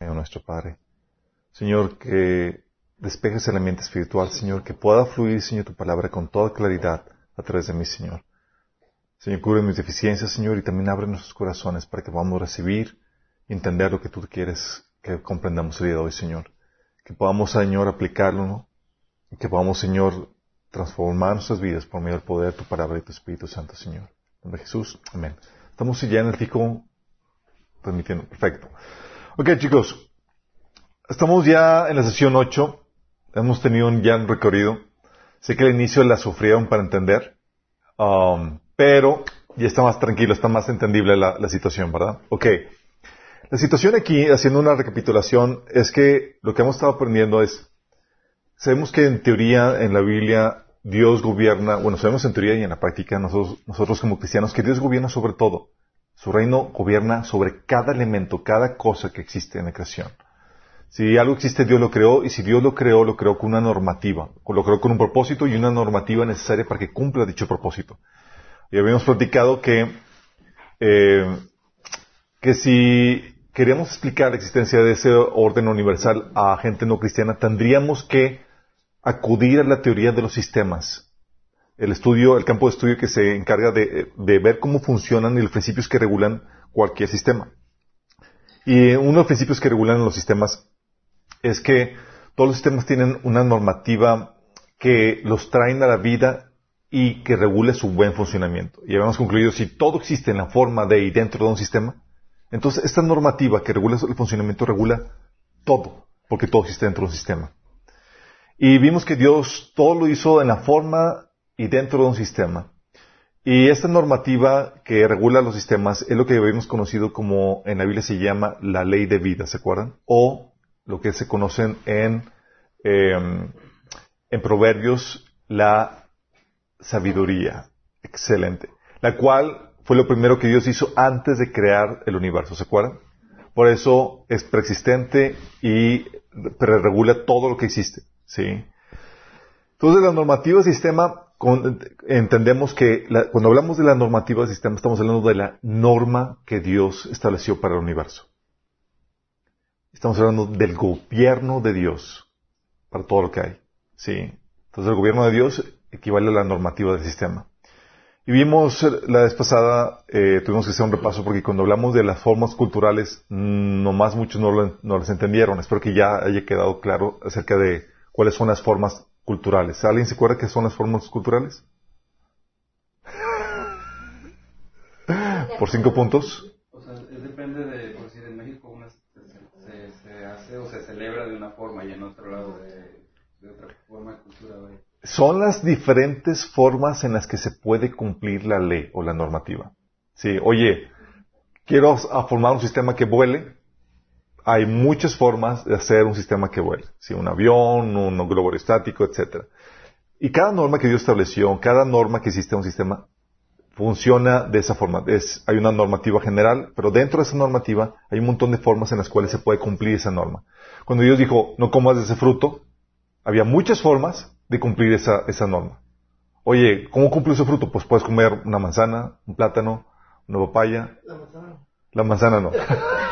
Nuestro Padre. Señor, que despejes el ambiente espiritual, Señor, que pueda fluir, Señor, tu palabra con toda claridad a través de mí, Señor. Señor, cubre mis deficiencias, Señor, y también abre nuestros corazones para que podamos recibir y entender lo que tú quieres que comprendamos el día de hoy, Señor. Que podamos, Señor, aplicarlo, ¿no? Y que podamos, Señor, transformar nuestras vidas por medio del poder de tu palabra y tu Espíritu Santo, Señor. En nombre de Jesús. Amén. Estamos ya en el tico transmitiendo. Perfecto. Ok, chicos. Estamos ya en la sesión 8. Hemos tenido un ya un recorrido. Sé que al inicio la sufrieron para entender. Um, pero ya está más tranquilo, está más entendible la, la situación, ¿verdad? Ok. La situación aquí, haciendo una recapitulación, es que lo que hemos estado aprendiendo es, sabemos que en teoría, en la Biblia, Dios gobierna, bueno, sabemos en teoría y en la práctica, nosotros, nosotros como cristianos, que Dios gobierna sobre todo. Su reino gobierna sobre cada elemento, cada cosa que existe en la creación. Si algo existe, Dios lo creó, y si Dios lo creó, lo creó con una normativa. Lo creó con un propósito y una normativa necesaria para que cumpla dicho propósito. Y habíamos platicado que, eh, que si queríamos explicar la existencia de ese orden universal a gente no cristiana, tendríamos que acudir a la teoría de los sistemas, el estudio, el campo de estudio que se encarga de, de, ver cómo funcionan y los principios que regulan cualquier sistema. Y uno de los principios que regulan los sistemas es que todos los sistemas tienen una normativa que los traen a la vida y que regule su buen funcionamiento. Y habíamos concluido, si todo existe en la forma de y dentro de un sistema, entonces esta normativa que regula el funcionamiento regula todo, porque todo existe dentro de un sistema. Y vimos que Dios todo lo hizo en la forma y dentro de un sistema. Y esta normativa que regula los sistemas es lo que habíamos conocido como en la Biblia se llama la ley de vida, ¿se acuerdan? O lo que se conocen en, eh, en Proverbios la sabiduría. Excelente. La cual fue lo primero que Dios hizo antes de crear el universo, ¿se acuerdan? Por eso es preexistente y regula todo lo que existe, ¿sí? Entonces la normativa del sistema entendemos que cuando hablamos de la normativa del sistema estamos hablando de la norma que Dios estableció para el universo. Estamos hablando del gobierno de Dios para todo lo que hay. ¿sí? Entonces el gobierno de Dios equivale a la normativa del sistema. Y vimos la vez pasada, eh, tuvimos que hacer un repaso porque cuando hablamos de las formas culturales, nomás muchos no, lo, no las entendieron. Espero que ya haya quedado claro acerca de cuáles son las formas culturales. ¿Alguien se acuerda qué son las formas culturales? Por cinco puntos. O sea, depende de, por decir, en México una se, se, hace o se celebra de una forma y en otro lado de, de otra forma de cultura. Son las diferentes formas en las que se puede cumplir la ley o la normativa. Sí, oye, quiero formar un sistema que vuele, hay muchas formas de hacer un sistema que vuele. ¿sí? Un avión, un globo aerostático, etc. Y cada norma que Dios estableció, cada norma que existe en un sistema, funciona de esa forma. Es, hay una normativa general, pero dentro de esa normativa hay un montón de formas en las cuales se puede cumplir esa norma. Cuando Dios dijo, no comas de ese fruto, había muchas formas de cumplir esa, esa norma. Oye, ¿cómo cumplo ese fruto? Pues puedes comer una manzana, un plátano, una papaya. La manzana. La manzana no.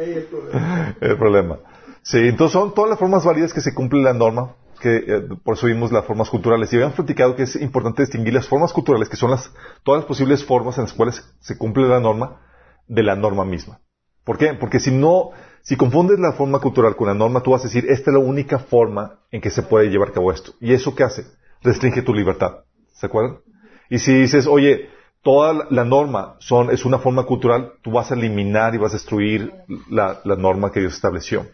Ahí el problema. el problema. Sí, entonces son todas las formas válidas que se cumple la norma, que eh, por eso vimos las formas culturales. Y habíamos platicado que es importante distinguir las formas culturales, que son las, todas las posibles formas en las cuales se cumple la norma, de la norma misma. ¿Por qué? Porque si no, si confundes la forma cultural con la norma, tú vas a decir, esta es la única forma en que se puede llevar a cabo esto. ¿Y eso qué hace? Restringe tu libertad. ¿Se acuerdan? Y si dices, oye, toda la norma son, es una forma cultural, tú vas a eliminar y vas a destruir la, norma que Dios estableció.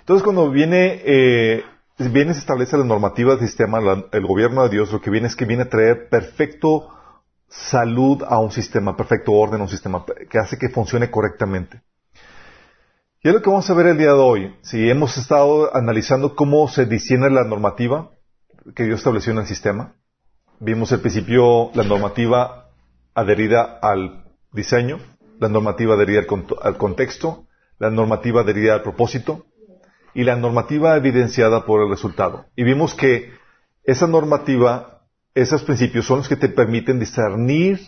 Entonces, cuando viene, eh, viene se establece la normativa del sistema, el gobierno de Dios, lo que viene es que viene a traer perfecto salud a un sistema, perfecto orden a un sistema, que hace que funcione correctamente. Y es lo que vamos a ver el día de hoy. Si hemos estado analizando cómo se diseña la normativa que Dios estableció en el sistema, vimos al principio la normativa adherida al diseño, la normativa adherida al, al, contexto, la normativa adherida al propósito y la normativa evidenciada por el resultado. Y vimos que esa normativa, esos principios son los que te permiten discernir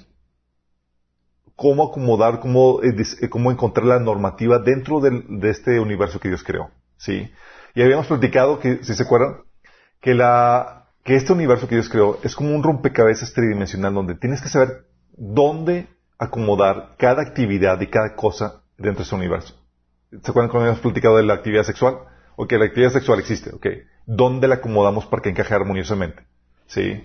cómo acomodar, cómo, eh, eh, cómo encontrar la normativa dentro del- de este universo que Dios creó. ¿Sí? Y habíamos platicado que, si se acuerdan, que la, que este universo que Dios creó es como un rompecabezas tridimensional donde tienes que saber dónde acomodar cada actividad y cada cosa dentro de ese universo. ¿Se acuerdan cuando habíamos platicado de la actividad sexual? Ok, la actividad sexual existe, ok. ¿Dónde la acomodamos para que encaje armoniosamente? ¿Sí?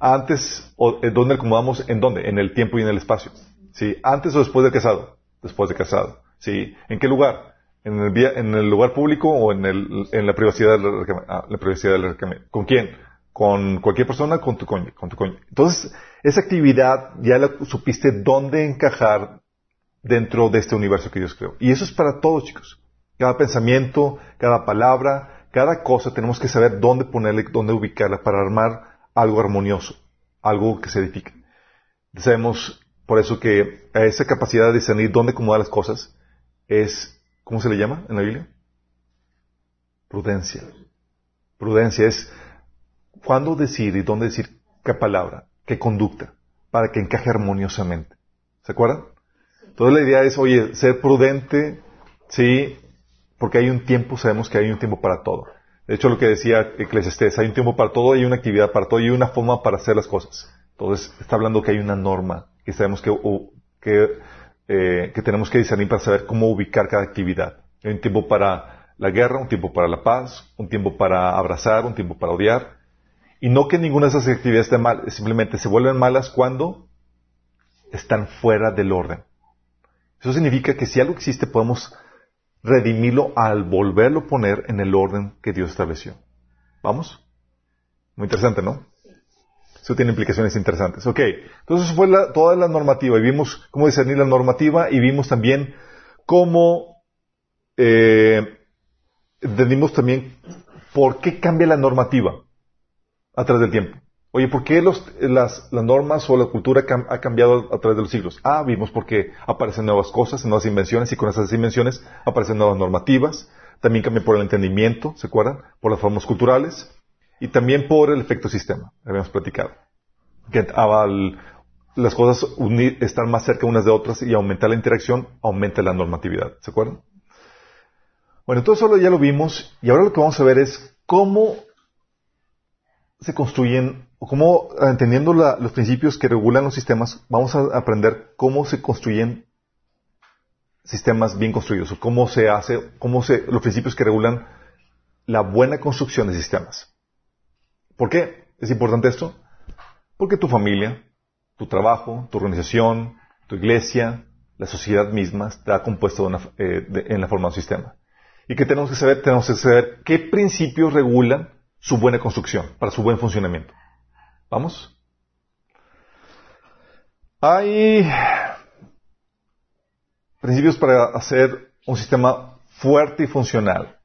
Antes, o, eh, ¿dónde la acomodamos? ¿En dónde? En el tiempo y en el espacio. ¿Sí? Antes o después de casado? Después de casado. ¿Sí? ¿En qué lugar? ¿En el, en el lugar público o en, el, la privacidad del recam- ah, la privacidad del ¿Con quién? ¿Con cualquier persona? Con tu cónyuge. Con tu cónyuge. Entonces, esa actividad ya la supiste dónde encajar dentro de este universo que Dios creó. Y eso es para todos, chicos. Cada pensamiento, cada palabra, cada cosa tenemos que saber dónde ponerle, dónde ubicarla para armar algo armonioso, algo que se edifique. Sabemos por eso que esa capacidad de discernir dónde acomodar las cosas es, ¿cómo se le llama en la Biblia? Prudencia. Prudencia es cuándo decir y dónde decir qué palabra, qué conducta, para que encaje armoniosamente. ¿Se acuerdan? Entonces la idea es, oye, ser prudente, sí, porque hay un tiempo, sabemos que hay un tiempo para todo. De hecho, lo que decía Eclesiastés, hay un tiempo para todo, hay una actividad para todo y una forma para hacer las cosas. Entonces, está hablando que hay una norma, que sabemos que, u- que, eh, que tenemos que discernir para saber cómo ubicar cada actividad. Hay un tiempo para la guerra, un tiempo para la paz, un tiempo para abrazar, un tiempo para odiar. Y no que ninguna de esas actividades esté mal, simplemente se vuelven malas cuando están fuera del orden. Eso significa que si algo existe podemos redimirlo al volverlo a poner en el orden que Dios estableció. ¿Vamos? Muy interesante, ¿no? Eso tiene implicaciones interesantes. Ok, entonces fue toda la normativa y vimos cómo discernir la normativa y vimos también cómo eh, entendimos también por qué cambia la normativa a través del tiempo. Oye, ¿por qué los- las, las normas o la cultura cam- ha cambiado a través de los siglos? Ah, vimos porque aparecen nuevas cosas, nuevas invenciones, y con esas invenciones aparecen nuevas normativas. También cambia por el entendimiento, ¿se acuerdan? Por las formas culturales. Y también por el efecto sistema, habíamos platicado. Que al- las cosas unir, más cerca unas de otras y aumentar la interacción, aumenta la normatividad, ¿se acuerdan? Bueno, todo eso ya lo vimos, y ahora lo que vamos a ver es cómo se construyen, o cómo, ah, entendiendo los principios que regulan los sistemas, vamos a aprender cómo se construyen sistemas bien construidos, o cómo se hace, cómo se, los principios que regulan la buena construcción de sistemas. ¿Por qué es importante esto? Porque tu familia, tu trabajo, tu organización, tu iglesia, la sociedad misma está compuesta de una- eh, de- en la forma de un sistema. ¿Y qué tenemos que saber? Tenemos que saber qué principios regulan su buena construcción, para su buen funcionamiento. ¿Vamos? Hay principios para hacer un sistema fuerte y funcional.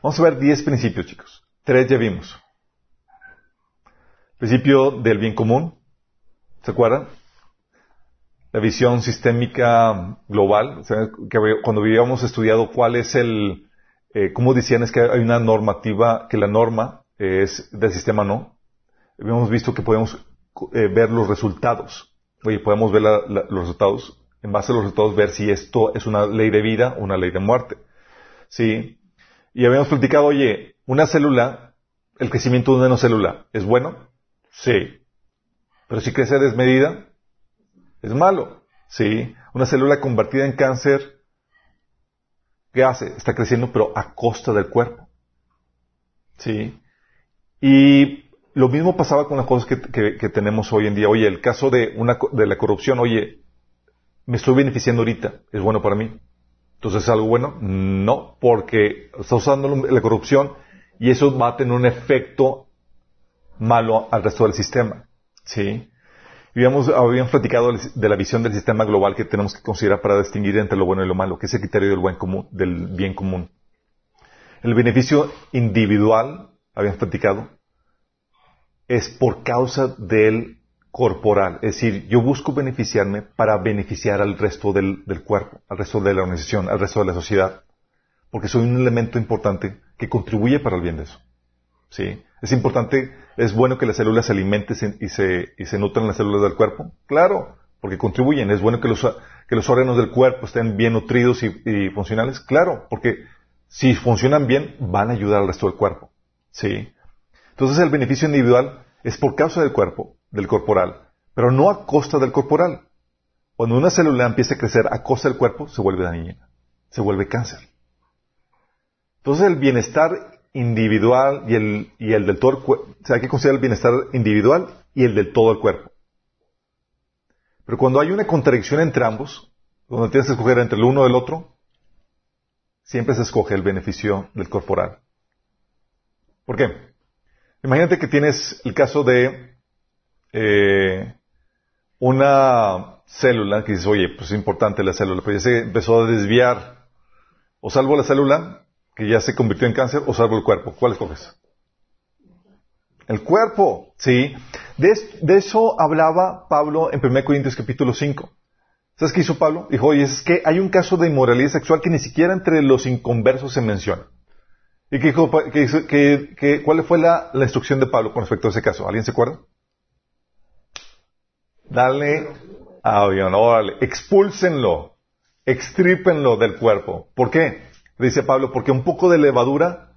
Vamos a ver 10 principios, chicos. Tres ya vimos. Principio del bien común. ¿Se acuerdan? La visión sistémica global. Que cuando habíamos estudiado cuál es el, eh, cómo decían es que hay una normativa, que la norma es del sistema no. Habíamos visto que podemos eh, ver los resultados. Oye, podemos ver los resultados, en base a los resultados, ver si esto es una ley de vida o una ley de muerte. ¿Sí? Y habíamos platicado, oye, una célula, el crecimiento de una célula, ¿es bueno? Sí. Pero si crece desmedida, es malo. Sí. Una célula convertida en cáncer, ¿qué hace? Está creciendo, pero a costa del cuerpo. Sí. Y lo mismo pasaba con las cosas que, que- que tenemos hoy en día. Oye, el caso de, una, de la corrupción, oye, me estoy beneficiando ahorita, ¿es bueno para mí? Entonces, ¿es algo bueno? No, porque está usando la corrupción y eso va a tener un efecto malo al resto del sistema. ¿Sí? Habíamos, habíamos platicado de la visión del sistema global que tenemos que considerar para distinguir entre lo bueno y lo malo, que es el criterio del, buen común, del bien común. El beneficio individual, habíamos platicado, es por causa del corporal. Es decir, yo busco beneficiarme para beneficiar al resto del, del cuerpo, al resto de la organización, al resto de la sociedad. Porque soy un elemento importante que contribuye para el bien de eso. ¿Sí? Es importante, es bueno que las células se alimenten y se, y nutran las células del cuerpo. Claro, porque contribuyen. Es bueno que los, órganos del cuerpo estén bien nutridos y, y funcionales. Claro, porque si funcionan bien, van a ayudar al resto del cuerpo. ¿Sí? Entonces el beneficio individual es por causa del cuerpo, del corporal, pero no a costa del corporal. Cuando una célula empieza a crecer a costa del cuerpo, se vuelve dañina, se vuelve cáncer. Entonces el bienestar individual y el, y el del todo el cuerpo, o sea, hay que considerar el bienestar individual y el del todo el cuerpo. Pero cuando hay una contradicción entre ambos, cuando tienes que escoger entre el uno o el otro, siempre se escoge el beneficio del corporal. ¿Por qué? Imagínate que tienes el caso de eh, una célula que dices, oye, pues es importante la célula, pero ya se empezó a desviar. O salvo la célula, que ya se convirtió en cáncer, o salvo el cuerpo. ¿Cuál escoges? El cuerpo, ¿sí? De, eso hablaba Pablo en 1 Corintios capítulo 5. ¿Sabes qué hizo Pablo? Dijo, oye, es que hay un caso de inmoralidad sexual que ni siquiera entre los inconversos se menciona. ¿Y qué dijo, que, cuál fue la, la, instrucción de Pablo con respecto a ese caso? ¿Alguien se acuerda? Dale avión, órale, expúlsenlo, extrípenlo del cuerpo. ¿Por qué? Dice Pablo, porque un poco de levadura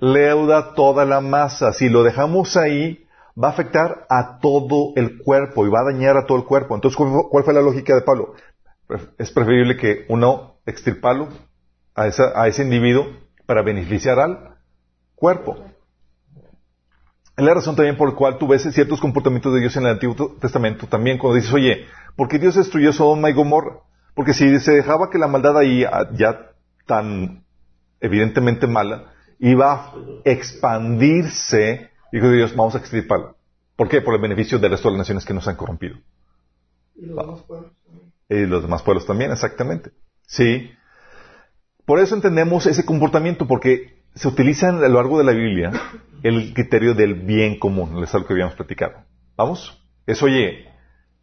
leuda toda la masa. Si lo dejamos ahí, va a afectar a todo el cuerpo y va a dañar a todo el cuerpo. Entonces, ¿cuál fue la lógica de Pablo? Es preferible que uno extirparlo a, a ese individuo para beneficiar al cuerpo. Es la razón también por la cual tú ves ciertos comportamientos de Dios en el Antiguo Testamento también cuando dices, oye, ¿por qué Dios destruyó Sodoma y Gomorra? Porque si se dejaba que la maldad ahí, ah, ya tan evidentemente mala, iba a expandirse, dijo Dios, vamos a extirparla. ¿Por qué? Por el beneficio de resto de las naciones que nos han corrompido. Y los demás pueblos también. Y los demás pueblos también, exactamente. Sí. Por eso entendemos ese comportamiento, porque se utiliza a lo largo de la Biblia el criterio del bien común, es algo que habíamos platicado. ¿Vamos? Es, oye,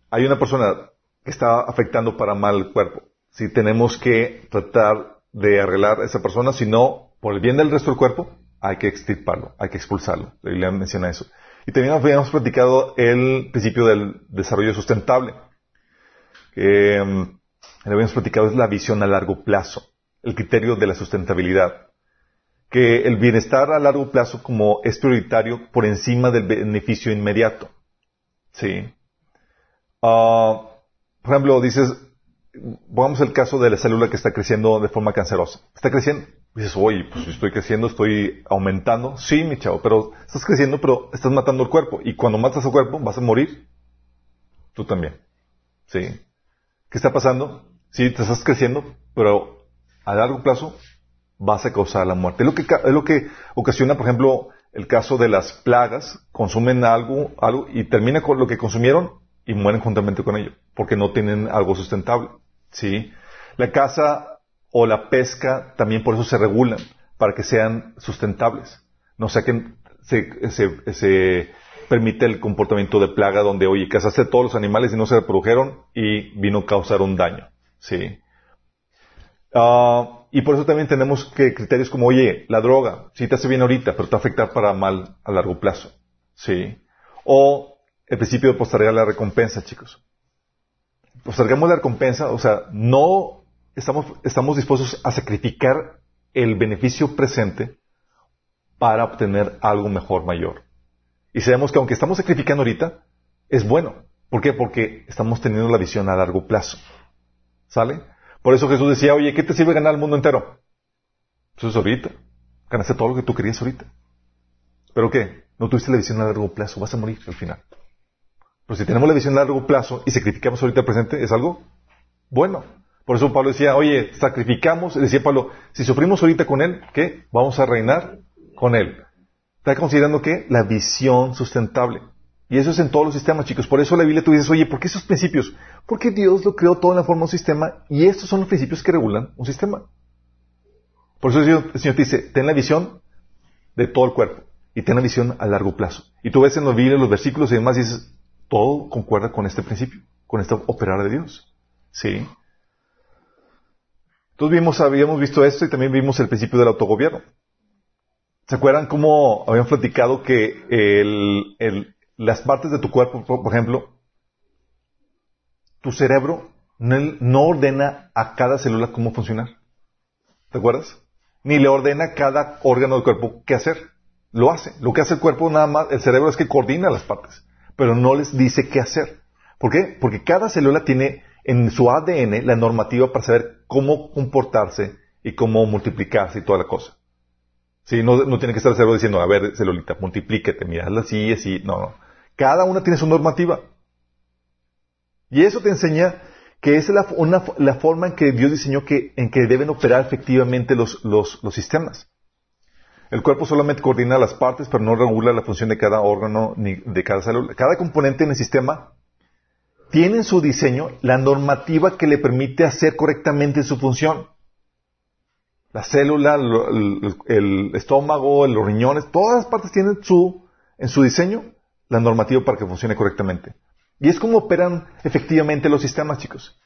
hay una persona que está afectando para mal el cuerpo. Si tenemos que tratar de arreglar a esa persona, si no, por el bien del resto del cuerpo, hay que extirparlo, hay que expulsarlo. La Biblia menciona eso. Y también habíamos platicado el principio del desarrollo sustentable. Que um, habíamos platicado es la visión a largo plazo, el criterio de la sustentabilidad. Que el bienestar a largo plazo como es prioritario por encima del beneficio inmediato. Sí. Uh, por ejemplo, dices, pongamos el caso de la célula que está creciendo de forma cancerosa. Está creciendo, dices, oye, pues estoy creciendo, estoy aumentando. Sí, mi chavo, pero estás creciendo, pero estás matando el cuerpo. Y cuando matas el cuerpo, vas a morir. Tú también. ¿Sí? ¿Qué está pasando? Sí, te estás creciendo, pero a largo plazo vas a causar la muerte. Es lo que, es lo que ocasiona, por ejemplo, el caso de las plagas. Consumen algo, algo y termina con lo que consumieron y mueren juntamente con ello, porque no tienen algo sustentable. ¿Sí? La caza o la pesca también por eso se regulan, para que sean sustentables. No sea se, se, permite el comportamiento de plaga donde, oye, cazaste todos los animales y no se reprodujeron y vino a causar un daño. ¿Sí? Uh, y por eso también tenemos que criterios como, oye, la droga, sí te hace bien ahorita, pero te va a afectar para mal a largo plazo. ¿Sí? O el principio de postergar la recompensa, chicos. Postergamos la recompensa, o sea, no estamos, estamos dispuestos a sacrificar el beneficio presente para obtener algo mejor, mayor. Y sabemos que aunque estamos sacrificando ahorita, es bueno. ¿Por qué? Porque estamos teniendo la visión a largo plazo. ¿Sale? Por eso Jesús decía, oye, ¿qué te sirve ganar el mundo entero? Eso es ahorita. Ganaste todo lo que tú querías ahorita. ¿Pero qué? No tuviste la visión a largo plazo. Vas a morir al final. Pero si tenemos la visión a largo plazo y sacrificamos ahorita el presente, es algo bueno. Por eso Pablo decía, oye, sacrificamos, decía Pablo, si sufrimos ahorita con Él, ¿qué? Vamos a reinar con Él. Está considerando que la visión sustentable. Y eso es en todos los sistemas, chicos. Por eso la Biblia tú dices, oye, ¿por qué esos principios? Porque Dios lo creó todo en la forma de un sistema y estos son los principios que regulan un sistema. Por eso el Señor, el Señor te dice, ten la visión de todo el cuerpo y ten la visión a largo plazo. Y tú ves en la Biblia los versículos y demás y dices, todo concuerda con este principio, con este operar de Dios. ¿Sí? Entonces vimos, habíamos visto esto y también vimos el principio del autogobierno. ¿Se acuerdan cómo habían platicado que las partes de tu cuerpo, por, ejemplo, tu cerebro no ordena a cada célula cómo funcionar. ¿Te acuerdas? Ni le ordena a cada órgano del cuerpo qué hacer. Lo hace. Lo que hace el cuerpo nada más, el cerebro es que coordina las partes, pero no les dice qué hacer. ¿Por qué? Porque cada célula tiene en su ADN la normativa para saber cómo comportarse y cómo multiplicarse y toda la cosa. Sí, no, no tiene que estar el cerebro diciendo, a ver, celulita, multiplíquete, mira, así, así. No, no. Cada una tiene su normativa. Y eso te enseña que es la, forma en que Dios diseñó que, en que deben operar efectivamente los, los sistemas. El cuerpo solamente coordina las partes, pero no regula la función de cada órgano ni de cada célula. Cada componente en el sistema tiene en su diseño la normativa que le permite hacer correctamente su función. La célula, el, estómago, los riñones, todas las partes tienen su, en su diseño la normativa para que funcione correctamente. Y es como operan efectivamente los sistemas, chicos.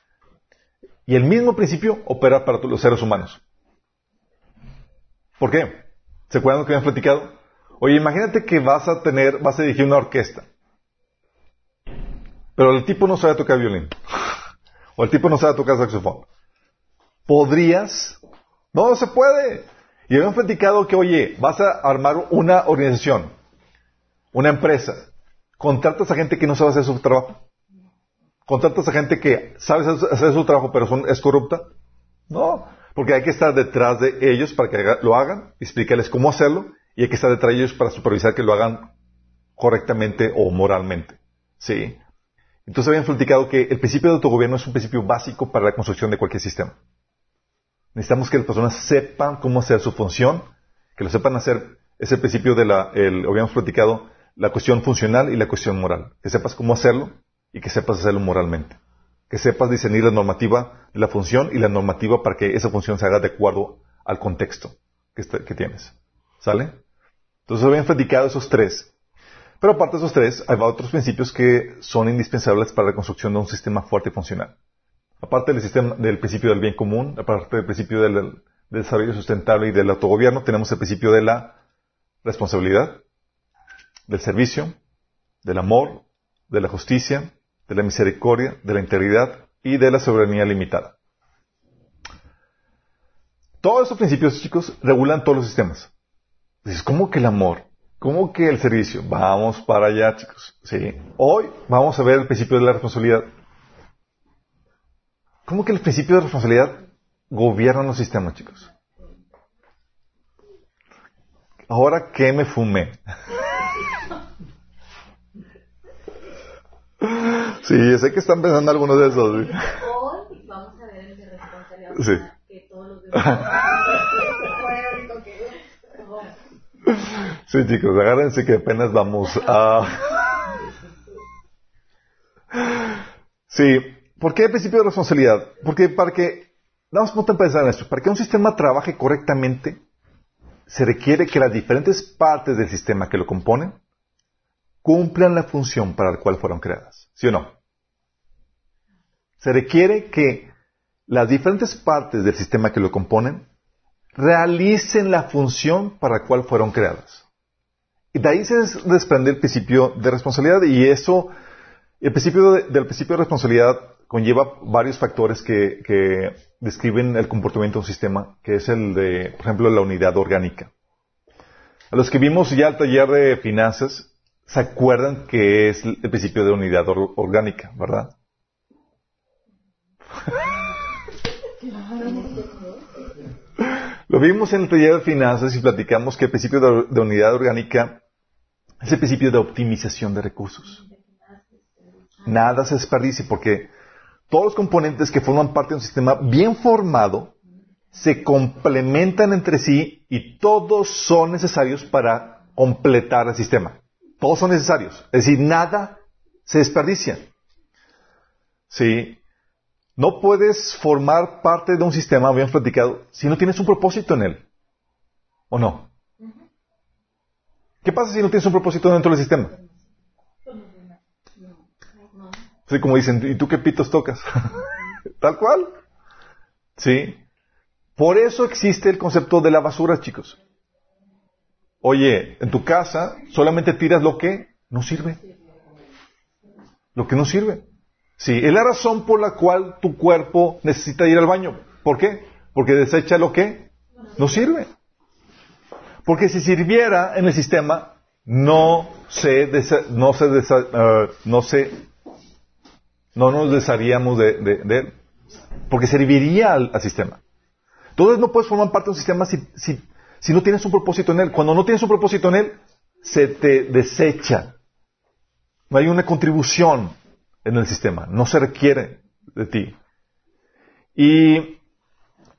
Y el mismo principio opera para los seres humanos. ¿Por qué? ¿Se acuerdan lo que habían platicado? Oye, imagínate que vas a tener, vas a dirigir una orquesta. Pero el tipo no sabe tocar violín. o el tipo no sabe tocar saxofón. ¿Podrías? No, se puede. Y habían platicado que, oye, vas a armar una organización, una empresa, contratas a gente que no sabe hacer su trabajo. Contratas a gente que sabe hacer su trabajo pero es corrupta. No, porque hay que estar detrás de ellos para que lo hagan, explicarles cómo hacerlo y hay que estar detrás de ellos para supervisar que lo hagan correctamente o moralmente. ¿Sí? Entonces habían platicado que el principio de autogobierno es un principio básico para la construcción de cualquier sistema. Necesitamos que las personas sepan cómo hacer su función, que lo sepan hacer, es el principio de la, el, habíamos platicado, la cuestión funcional y la cuestión moral. Que sepas cómo hacerlo y que sepas hacerlo moralmente. Que sepas discernir la normativa de la función y la normativa para que esa función se haga de acuerdo al contexto que, que tienes. ¿Sale? Entonces habían platicado esos tres. Pero aparte de esos tres, hay otros principios que son indispensables para la construcción de un sistema fuerte y funcional. Aparte del, sistema, del principio del bien común, aparte del principio del desarrollo sustentable y del autogobierno, tenemos el principio de la responsabilidad, del servicio, del amor, de la justicia, de la misericordia, de la integridad y de la soberanía limitada. Todos estos principios, chicos, regulan todos los sistemas. Dices, ¿cómo que el amor? ¿Cómo que el servicio? Vamos para allá, chicos. Sí. Hoy vamos a ver el principio de la responsabilidad. ¿Cómo que el principio de responsabilidad gobierna los sistemas, chicos? Ahora, ¿qué me fumé? Sí, sé que están pensando algunos de esos. Hoy vamos a ver el de responsabilidad sí. que todos los demás. sí, chicos, agárrense que apenas vamos a... Sí, ¿por qué el principio de responsabilidad? Porque para que, vamos a pensar en esto, para que un sistema trabaje correctamente, se requiere que las diferentes partes del sistema que lo componen cumplan la función para la cual fueron creadas. ¿Sí o no? Se requiere que las diferentes partes del sistema que lo componen realicen la función para la cual fueron creadas. Y de ahí se desprende el principio de responsabilidad y eso, el principio del principio de responsabilidad conlleva varios factores que, que describen el comportamiento de un sistema, que es el de, por ejemplo, la unidad orgánica. A los que vimos ya el taller de finanzas, ¿Se acuerdan que es el principio de unidad orgánica, verdad? Lo vimos en el taller de finanzas y platicamos que el principio de, unidad orgánica es el principio de optimización de recursos. Nada se desperdicie porque todos los componentes que forman parte de un sistema bien formado se complementan entre sí y todos son necesarios para completar el sistema. Todos son necesarios. Es decir, nada se desperdicia. ¿Sí? No puedes formar parte de un sistema, habíamos platicado, si no tienes un propósito en él. ¿O no? ¿Qué pasa si no tienes un propósito dentro del sistema? Sí, como dicen, ¿y tú qué pitos tocas? Tal cual. Sí. Por eso existe el concepto de la basura, chicos. Oye, en tu casa solamente tiras lo que no sirve. Lo que no sirve. Sí, es la razón por la cual tu cuerpo necesita ir al baño. ¿Por qué? Porque desecha lo que no sirve. Porque si sirviera en el sistema, no se, no se, uh, no se, no nos desharíamos de, de, él. Porque serviría al, sistema. Entonces no puedes formar parte de un sistema si, si, si no tienes un propósito en él. Cuando no tienes un propósito en él, se te desecha. No hay una contribución en el sistema. No se requiere de ti. Y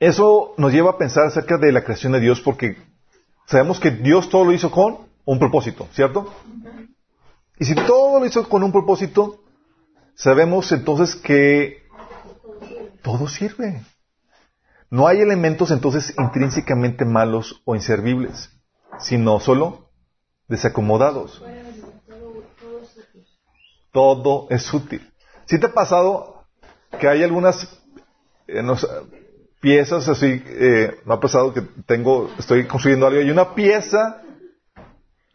eso nos lleva a pensar acerca de la creación de Dios porque sabemos que Dios todo lo hizo con un propósito, ¿cierto? Y si todo lo hizo con un propósito, sabemos entonces que todo sirve. No hay elementos entonces intrínsecamente malos o inservibles, sino solo desacomodados. Todo es útil. Si te ha pasado que hay algunas eh, piezas así, eh, me ha pasado que tengo, estoy construyendo algo y una pieza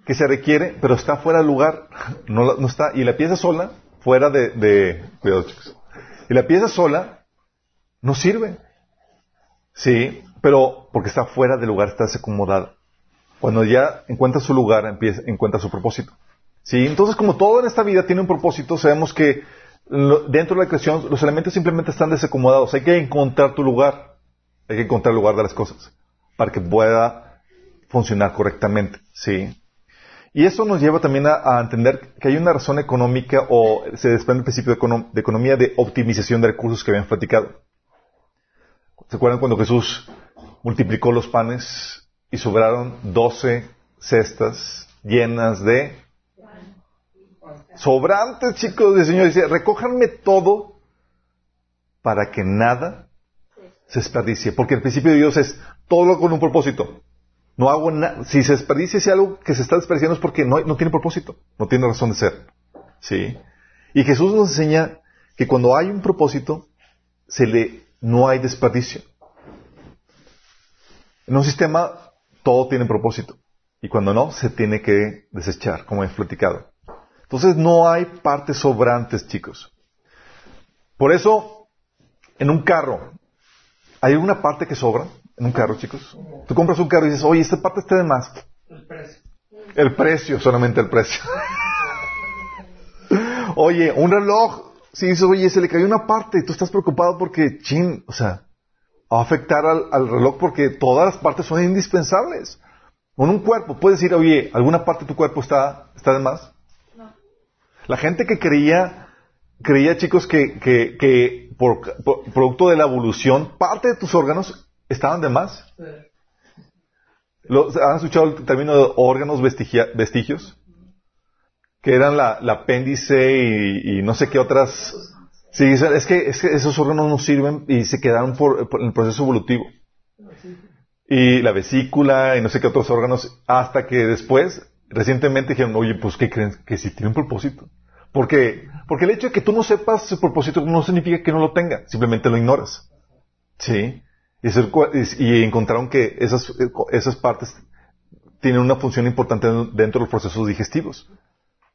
que se requiere, pero está fuera de lugar, no, no está, y la pieza sola, fuera de, de, cuidado chicos, y la pieza sola no sirve, sí, pero porque está fuera de lugar, está desacomodada. Cuando ya encuentra su lugar, empieza, encuentra su propósito. ¿Sí? Entonces, como todo en esta vida tiene un propósito, sabemos que dentro de la creación los elementos simplemente están desacomodados. Hay que encontrar tu lugar. Hay que encontrar el lugar de las cosas para que pueda funcionar correctamente. ¿Sí? Y eso nos lleva también a, entender que hay una razón económica o se desprende el principio de, economía de optimización de recursos que habían platicado. ¿Se acuerdan cuando Jesús multiplicó los panes y sobraron doce cestas llenas de sobrantes, chicos. El Señor dice, recójanme todo para que nada se desperdicie. Porque el principio de Dios es todo con un propósito. No hago nada. Si se desperdicia si algo que se está desperdiciando es porque no, no tiene propósito. No tiene razón de ser. ¿Sí? Y Jesús nos enseña que cuando hay un propósito, se le, no hay desperdicio. En un sistema todo tiene propósito. Y cuando no, se tiene que desechar, como he platicado. Entonces no hay partes sobrantes, chicos. Por eso, en un carro, ¿hay alguna parte que sobra en un carro, chicos? Tú compras un carro y dices, oye, esta parte está de más. El precio. El precio, solamente el precio. oye, un reloj, si dices, oye, se le cayó una parte y tú estás preocupado porque, chin, o sea, va a afectar al, reloj porque todas las partes son indispensables. Con un cuerpo, puedes decir, oye, ¿alguna parte de tu cuerpo está, está de más? No. La gente que creía, creía chicos que, que, que por, producto de la evolución, parte de tus órganos estaban de más. ¿Han escuchado el término de órganos vestigios? Que eran la, apéndice y, y, no sé qué otras Sí, es que, esos órganos no sirven y se quedaron por, el proceso evolutivo. Y la vesícula y no sé qué otros órganos, hasta que después, recientemente dijeron, oye, pues ¿qué creen? Que sí tiene un propósito. Porque, porque el hecho de que tú no sepas su propósito no significa que no lo tenga, simplemente lo ignoras. ¿Sí? Y, encontraron que esas, esas partes tienen una función importante dentro de los procesos digestivos.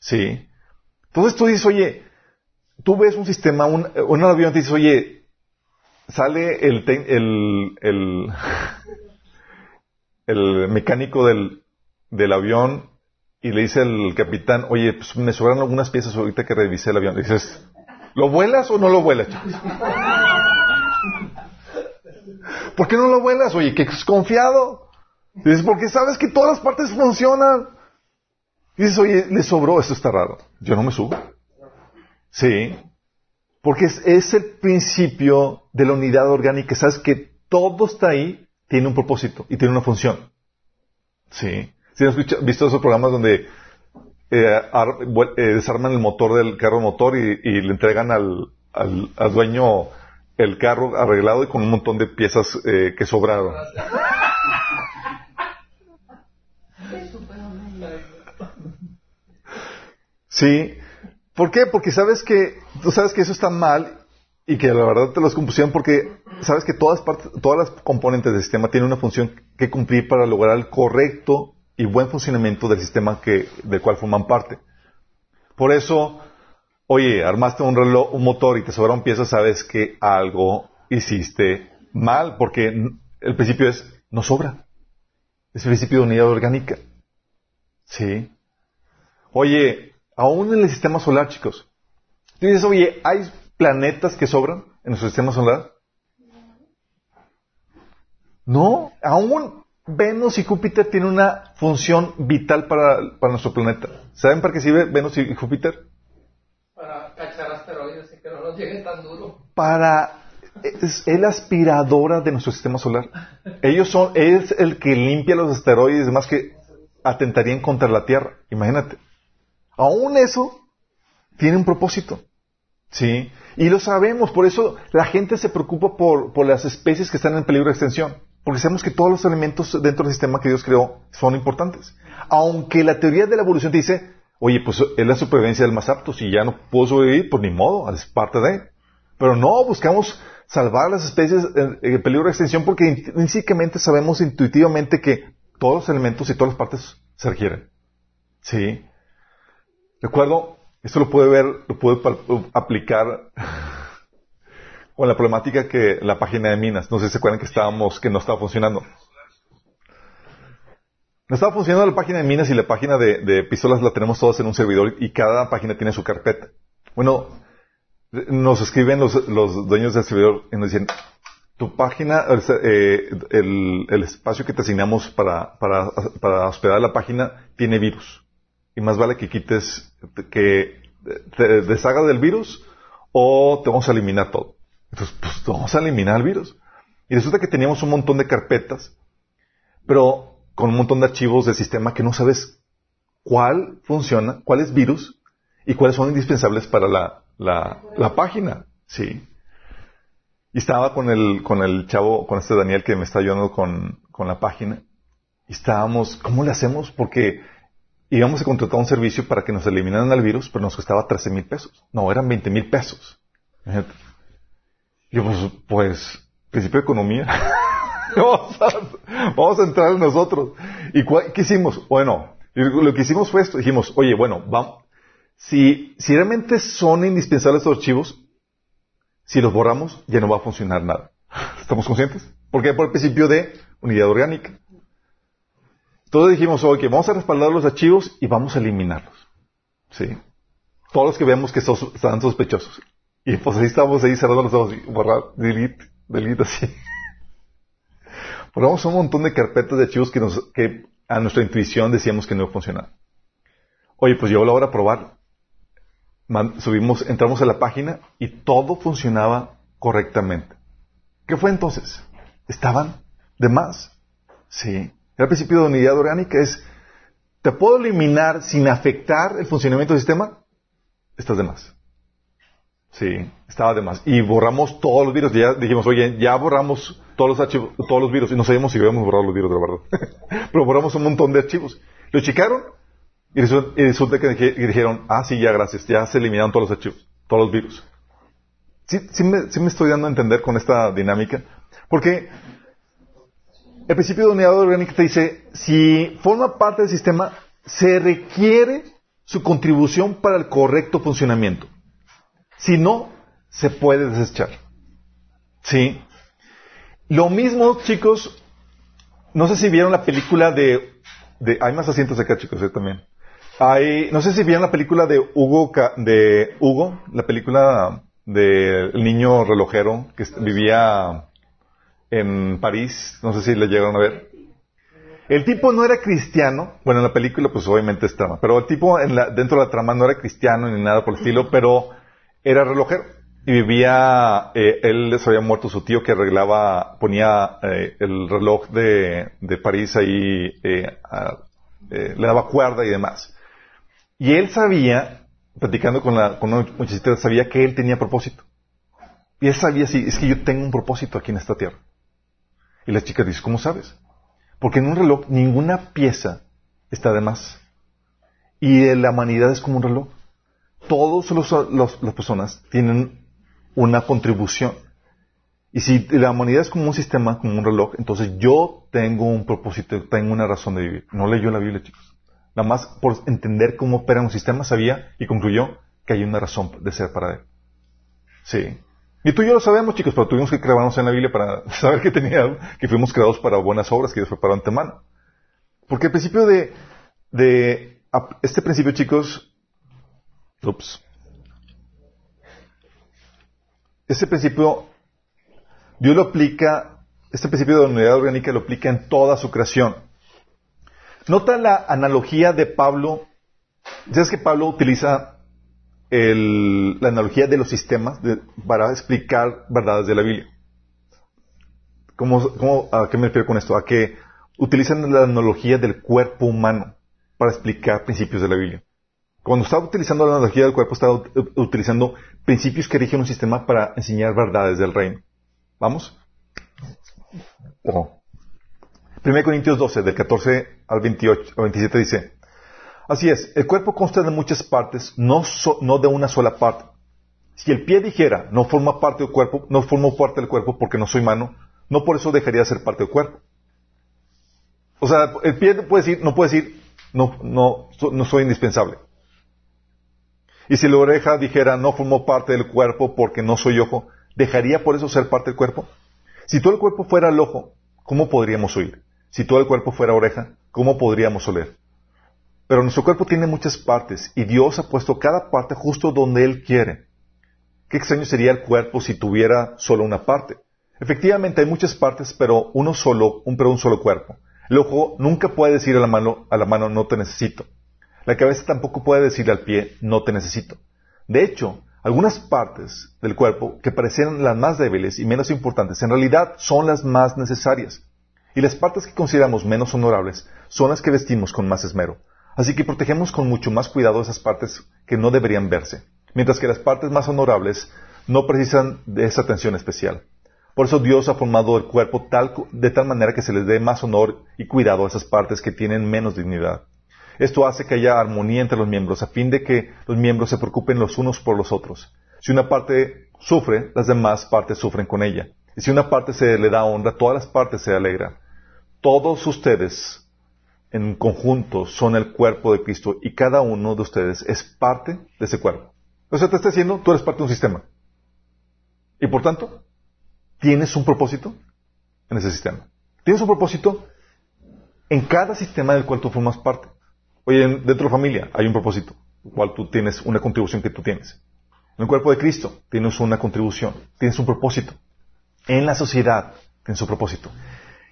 ¿Sí? Entonces tú dices, oye, tú ves un sistema, un, un avión te dice, oye, sale el, el, el, mecánico del, del avión y le dice al capitán, oye, pues me sobran algunas piezas ahorita que revisé el avión. dices, ¿lo vuelas o no lo vuelas, ¿Por qué no lo vuelas? Oye, que es confiado. Dices, porque sabes que todas las partes funcionan. Dices, oye, le sobró, esto está raro. Yo no me subo. Sí. Porque es, el principio de la unidad orgánica. Sabes que todo está ahí, tiene un propósito y tiene una función. Sí. Si has visto esos programas donde eh, eh, desarman el motor del carro motor y, le entregan al, al, dueño el carro arreglado y con un montón de piezas eh, que sobraron. Sí, ¿Por qué? Porque sabes que, tú sabes que eso está mal y que la verdad te lo compusieron porque sabes que todas, partes, todas las componentes del sistema tienen una función que cumplir para lograr el correcto y buen funcionamiento del sistema que, del cual forman parte. Por eso, oye, armaste un reloj, un motor y te sobraron piezas, sabes que algo hiciste mal, porque el principio es, no sobra. Es el principio de unidad orgánica. Sí. Oye, aún en el sistema solar, chicos. Tú dices, oye, ¿hay planetas que sobran en nuestro sistema solar? No, aún Venus y Júpiter tienen una función vital para, nuestro planeta. ¿Saben para qué sirve Venus y Júpiter? Para cachar asteroides y que no nos llegue tan duro. Para es la aspiradora de nuestro sistema solar. Ellos son, es el que limpia los asteroides y demás que atentarían contra la Tierra. Imagínate. Aún eso tiene un propósito. ¿Sí? Y lo sabemos, por eso la gente se preocupa por, por las especies que están en peligro de extinción. Porque sabemos que todos los elementos dentro del sistema que Dios creó son importantes. Aunque la teoría de la evolución dice, oye, pues es la supervivencia del más apto, si ya no puedo sobrevivir, pues ni modo, es parte de. Pero no, buscamos salvar las especies en, peligro de extinción porque intrínsecamente sabemos intuitivamente que todos los elementos y todas las partes se requieren. ¿Sí? Recuerdo, esto lo puede ver, lo puede aplicar con la problemática que la página de Minas, no sé si se acuerdan que estábamos, que no estaba funcionando. No estaba funcionando la página de Minas y la página de, de pistolas la tenemos todos en un servidor y cada página tiene su carpeta. Bueno, nos escriben los, dueños del servidor y nos dicen, tu página, eh, el, espacio que te asignamos para, para, hospedar la página tiene virus. Y más vale que quites, que te deshagas del virus o te vamos a eliminar todo. Entonces, pues vamos a eliminar el virus. Y resulta que teníamos un montón de carpetas, pero con un montón de archivos del sistema que no sabes cuál funciona, cuál es virus y cuáles son indispensables para la, la, página. Sí. Y estaba con el, con el chavo, con este Daniel que me está ayudando con, con la página. Y estábamos, ¿cómo le hacemos? Porque íbamos a contratar un servicio para que nos eliminaran el virus, pero nos costaba 13 mil pesos. No, eran 20 mil pesos. Y pues, pues, principio de economía. vamos, a, entrar nosotros. ¿Y qué hicimos? Bueno, lo que hicimos fue esto. Dijimos, oye, bueno, vamos, si, si realmente son indispensables estos archivos, si los borramos, ya no va a funcionar nada. ¿Estamos conscientes? Porque por el principio de unidad orgánica. Entonces dijimos, oye, vamos a respaldar los archivos y vamos a eliminarlos. ¿Sí? Todos los que vemos que están sospechosos. Y pues ahí estamos ahí cerrando los ojos y borrar, delete, delete así. Borramos un montón de carpetas de archivos que, nos, que a nuestra intuición decíamos que no funcionar. Oye, pues llegó la hora de probar. subimos, entramos a la página y todo funcionaba correctamente. ¿Qué fue entonces? Estaban de más. Sí. El principio de unidad orgánica es, ¿te puedo eliminar sin afectar el funcionamiento del sistema? Estás de más. Sí, estaba de más. Y borramos todos los virus. Ya dijimos, oye, ya borramos todos los archivos, todos los virus. Y no sabíamos si habíamos borrado los virus, la verdad. Pero borramos un montón de archivos. Lo checaron y resulta, que dijeron, ah, sí, ya, gracias. Ya se eliminaron todos los archivos, todos los virus. Sí, sí me estoy dando a entender con esta dinámica. Porque el principio de unidad orgánica te dice, si forma parte del sistema, se requiere su contribución para el correcto funcionamiento. Si no, se puede desechar. ¿Sí? Lo mismo, chicos, no sé si vieron la película de... de hay más asientos acá, chicos, yo también. Hay, no sé si vieron la película de Hugo, de Hugo, la película del niño relojero que vivía en París, no sé si le llegaron a ver. El tipo no era cristiano, bueno, en la película pues obviamente es trama, pero el tipo en la, dentro de la trama no era cristiano ni nada por el estilo, pero era relojero y vivía, eh, él se había muerto su tío que arreglaba, ponía eh, el reloj de, de París ahí, eh, le daba cuerda y demás. Y él sabía, platicando con, la, con una muchachita, sabía que él tenía propósito. Y él sabía, sí, es que yo tengo un propósito aquí en esta tierra. Y la chica dice, ¿cómo sabes? Porque en un reloj ninguna pieza está de más. Y la humanidad es como un reloj todas las personas tienen una contribución. Y si la humanidad es como un sistema, como un reloj, entonces yo tengo un propósito, tengo una razón de vivir. No leyó la Biblia, chicos. Nada más por entender cómo opera un sistema, sabía y concluyó, que hay una razón de ser para Él. Sí. Y tú y yo lo sabemos, chicos, pero tuvimos que clavarnos en la Biblia para saber que tenía, que fuimos creados para buenas obras, que Dios preparó antemano. Porque el principio de, de, este principio, chicos, ups, este principio, Dios lo aplica, este principio de la unidad orgánica lo aplica en toda su creación. Nota la analogía de Pablo, ¿sabes que Pablo utiliza la analogía de los sistemas para explicar verdades de la Biblia. ¿Cómo, ¿A qué me refiero con esto? A que utilizan la analogía del cuerpo humano para explicar principios de la Biblia. Cuando estaba utilizando la analogía del cuerpo, estaba utilizando principios que rigen un sistema para enseñar verdades del reino. ¿Vamos? 1 Corintios 12, del 14 al 28, al 27 dice, Así es, el cuerpo consta de muchas partes, no, no de una sola parte. Si el pie dijera, no forma parte del cuerpo, no formo parte del cuerpo porque no soy mano, no por eso dejaría de ser parte del cuerpo. O sea, el pie puede decir, no puede decir, no, no, no soy indispensable. Y si la oreja dijera, no formo parte del cuerpo porque no soy ojo, ¿dejaría por eso ser parte del cuerpo? Si todo el cuerpo fuera el ojo, ¿cómo podríamos oír? Si todo el cuerpo fuera oreja, ¿cómo podríamos oler? Pero nuestro cuerpo tiene muchas partes y Dios ha puesto cada parte justo donde Él quiere. Qué extraño sería el cuerpo si tuviera solo una parte. Efectivamente hay muchas partes, pero uno solo, un, pero un solo cuerpo. El ojo nunca puede decir a la mano, a la mano no te necesito. La cabeza tampoco puede decir al pie no te necesito. De hecho, algunas partes del cuerpo que parecieran las más débiles y menos importantes, en realidad son las más necesarias. Y las partes que consideramos menos honorables son las que vestimos con más esmero. Así que protegemos con mucho más cuidado esas partes que no deberían verse, mientras que las partes más honorables no precisan de esa atención especial. Por eso Dios ha formado el cuerpo tal, de tal manera que se les dé más honor y cuidado a esas partes que tienen menos dignidad. Esto hace que haya armonía entre los miembros, a fin de que los miembros se preocupen los unos por los otros. Si una parte sufre, las demás partes sufren con ella. Y si una parte se le da honra, todas las partes se alegran. Todos ustedes en conjunto son el cuerpo de Cristo y cada uno de ustedes es parte de ese cuerpo. O sea, te está diciendo, tú eres parte de un sistema. Y por tanto, tienes un propósito en ese sistema. Tienes un propósito en cada sistema del cual tú formas parte. Oye, dentro de la familia hay un propósito, cual tú tienes una contribución que tú tienes. En el cuerpo de Cristo tienes una contribución, tienes un propósito. En la sociedad tienes un propósito.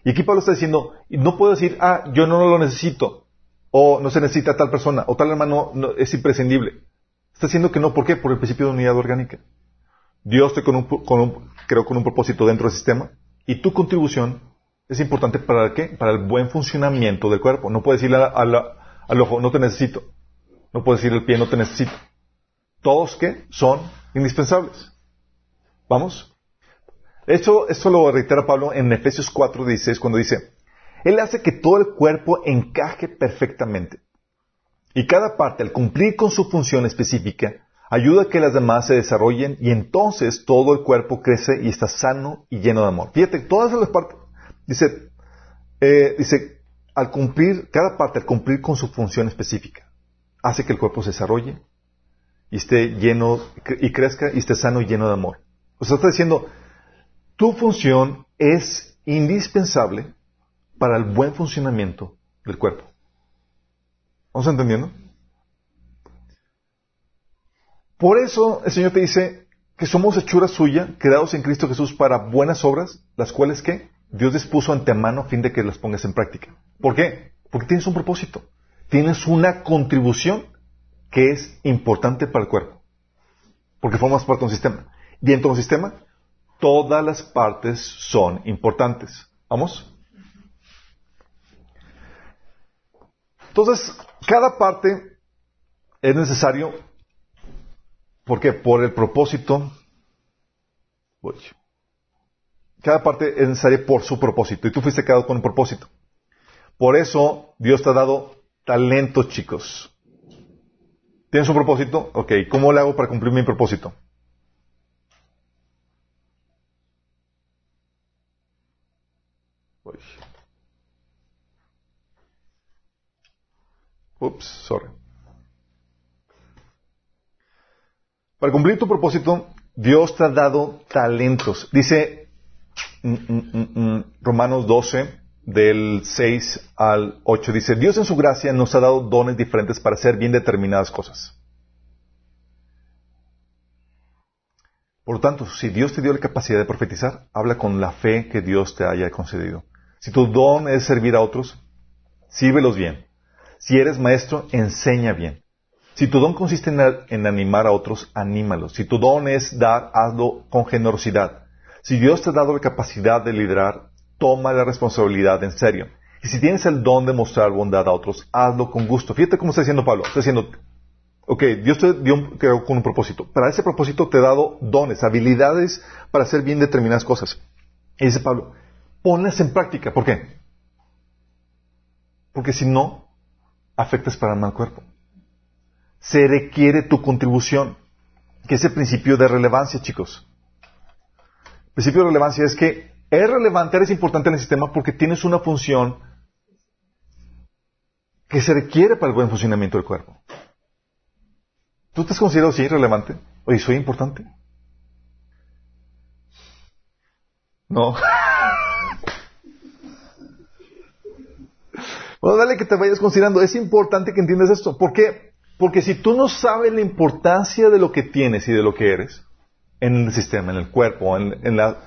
Y aquí Pablo está diciendo, no puedo decir, ah, yo no lo necesito, o no se necesita tal persona, o tal hermano es imprescindible. Está diciendo que no, ¿por qué? Por el principio de unidad orgánica. Dios te con un, creó con un propósito dentro del sistema, y tu contribución es importante para qué? Para el buen funcionamiento del cuerpo. No puedes decirle al ojo, no te necesito. No puedes decirle al pie, no te necesito. Todos que son indispensables. ¿Vamos? Esto, esto lo reitera Pablo en Efesios 4, 16, cuando dice, Él hace que todo el cuerpo encaje perfectamente. Y cada parte, al cumplir con su función específica, ayuda a que las demás se desarrollen y entonces todo el cuerpo crece y está sano y lleno de amor. Fíjate, todas las partes, dice, eh, dice, al cumplir, cada parte al cumplir con su función específica, hace que el cuerpo se desarrolle y esté lleno, y crezca y esté sano y lleno de amor. O sea, está diciendo, tu función es indispensable para el buen funcionamiento del cuerpo. ¿Vamos entendiendo? Por eso el Señor te dice que somos hechura suya, creados en Cristo Jesús para buenas obras, las cuales que Dios dispuso antemano a fin de que las pongas en práctica. ¿Por qué? Porque tienes un propósito, tienes una contribución que es importante para el cuerpo, porque formas parte de un sistema. Y en todo sistema todas las partes son importantes. ¿Vamos? Entonces, cada parte es necesario, ¿por qué? Por el propósito. Cada parte es necesaria por su propósito. Y tú fuiste creado con un propósito. Por eso Dios te ha dado talentos, chicos. ¿Tienes un propósito? Ok, ¿cómo le hago para cumplir mi propósito? Ups, sorry. Para cumplir tu propósito, Dios te ha dado talentos. Dice mm, mm, mm, Romanos 12, del 6 al 8, dice, Dios en su gracia nos ha dado dones diferentes para hacer bien determinadas cosas. Por lo tanto, si Dios te dio la capacidad de profetizar, habla con la fe que Dios te haya concedido. Si tu don es servir a otros, sírvelos bien. Si eres maestro, enseña bien. Si tu don consiste en, animar a otros, anímalos. Si tu don es dar, hazlo con generosidad. Si Dios te ha dado la capacidad de liderar, toma la responsabilidad en serio. Y si tienes el don de mostrar bondad a otros, hazlo con gusto. Fíjate cómo está diciendo Pablo. Está diciendo, Ok, Dios te dio con un propósito. Para ese propósito te he dado dones, habilidades para hacer bien determinadas cosas. Y dice Pablo, ponlas en práctica. ¿Por qué? Porque si no, afectas para el mal cuerpo. Se requiere tu contribución, que es el principio de relevancia, chicos. El principio de relevancia es que es relevante, eres importante en el sistema porque tienes una función que se requiere para el buen funcionamiento del cuerpo. ¿Tú te has considerado así relevante? Oye, ¿soy importante? No. bueno, dale que te vayas considerando. Es importante que entiendas esto. ¿Por qué? Porque si tú no sabes la importancia de lo que tienes y de lo que eres en el sistema, en el cuerpo, en, la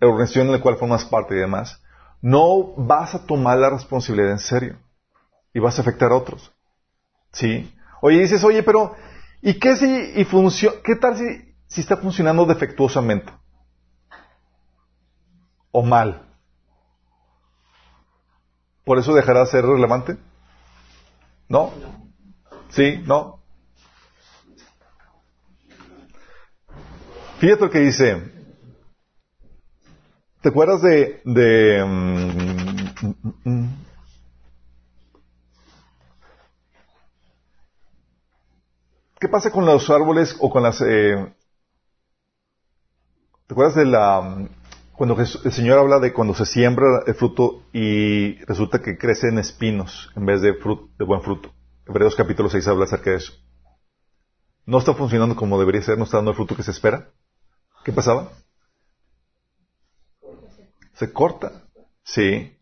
organización en la cual formas parte y demás, no vas a tomar la responsabilidad en serio y vas a afectar a otros. ¿Sí? Oye, dices, oye, pero ¿Y qué si y qué tal si, si está funcionando defectuosamente? O mal. ¿Por eso dejará de ser relevante? ¿No? ¿Sí? ¿No? Fíjate que dice. ¿Te acuerdas de, de mm, mm, mm, ¿Qué pasa con los árboles o con las... Eh, ¿Te acuerdas de la... Cuando el Señor habla de cuando se siembra el fruto y resulta que crecen espinos en vez de, de buen fruto? Hebreos capítulo 6 habla acerca de eso. No está funcionando como debería ser, no está dando el fruto que se espera. ¿Qué pasaba? Se corta. Sí.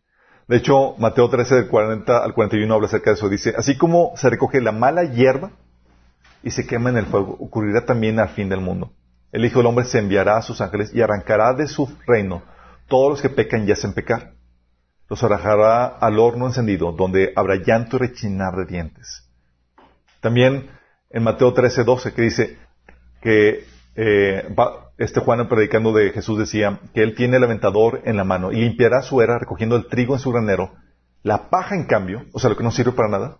De hecho, Mateo 13, del 40 al 41 habla acerca de eso. Dice, así como se recoge la mala hierba y se quema en el fuego, ocurrirá también al fin del mundo. El Hijo del Hombre se enviará a sus ángeles y arrancará de su reino todos los que pecan y hacen pecar. Los arrojará al horno encendido, donde habrá llanto y rechinar de dientes. También en Mateo 13, 12, que dice que eh, este Juan predicando de Jesús decía que él tiene el aventador en la mano y limpiará su era recogiendo el trigo en su granero. La paja, en cambio, o sea, lo que no sirve para nada,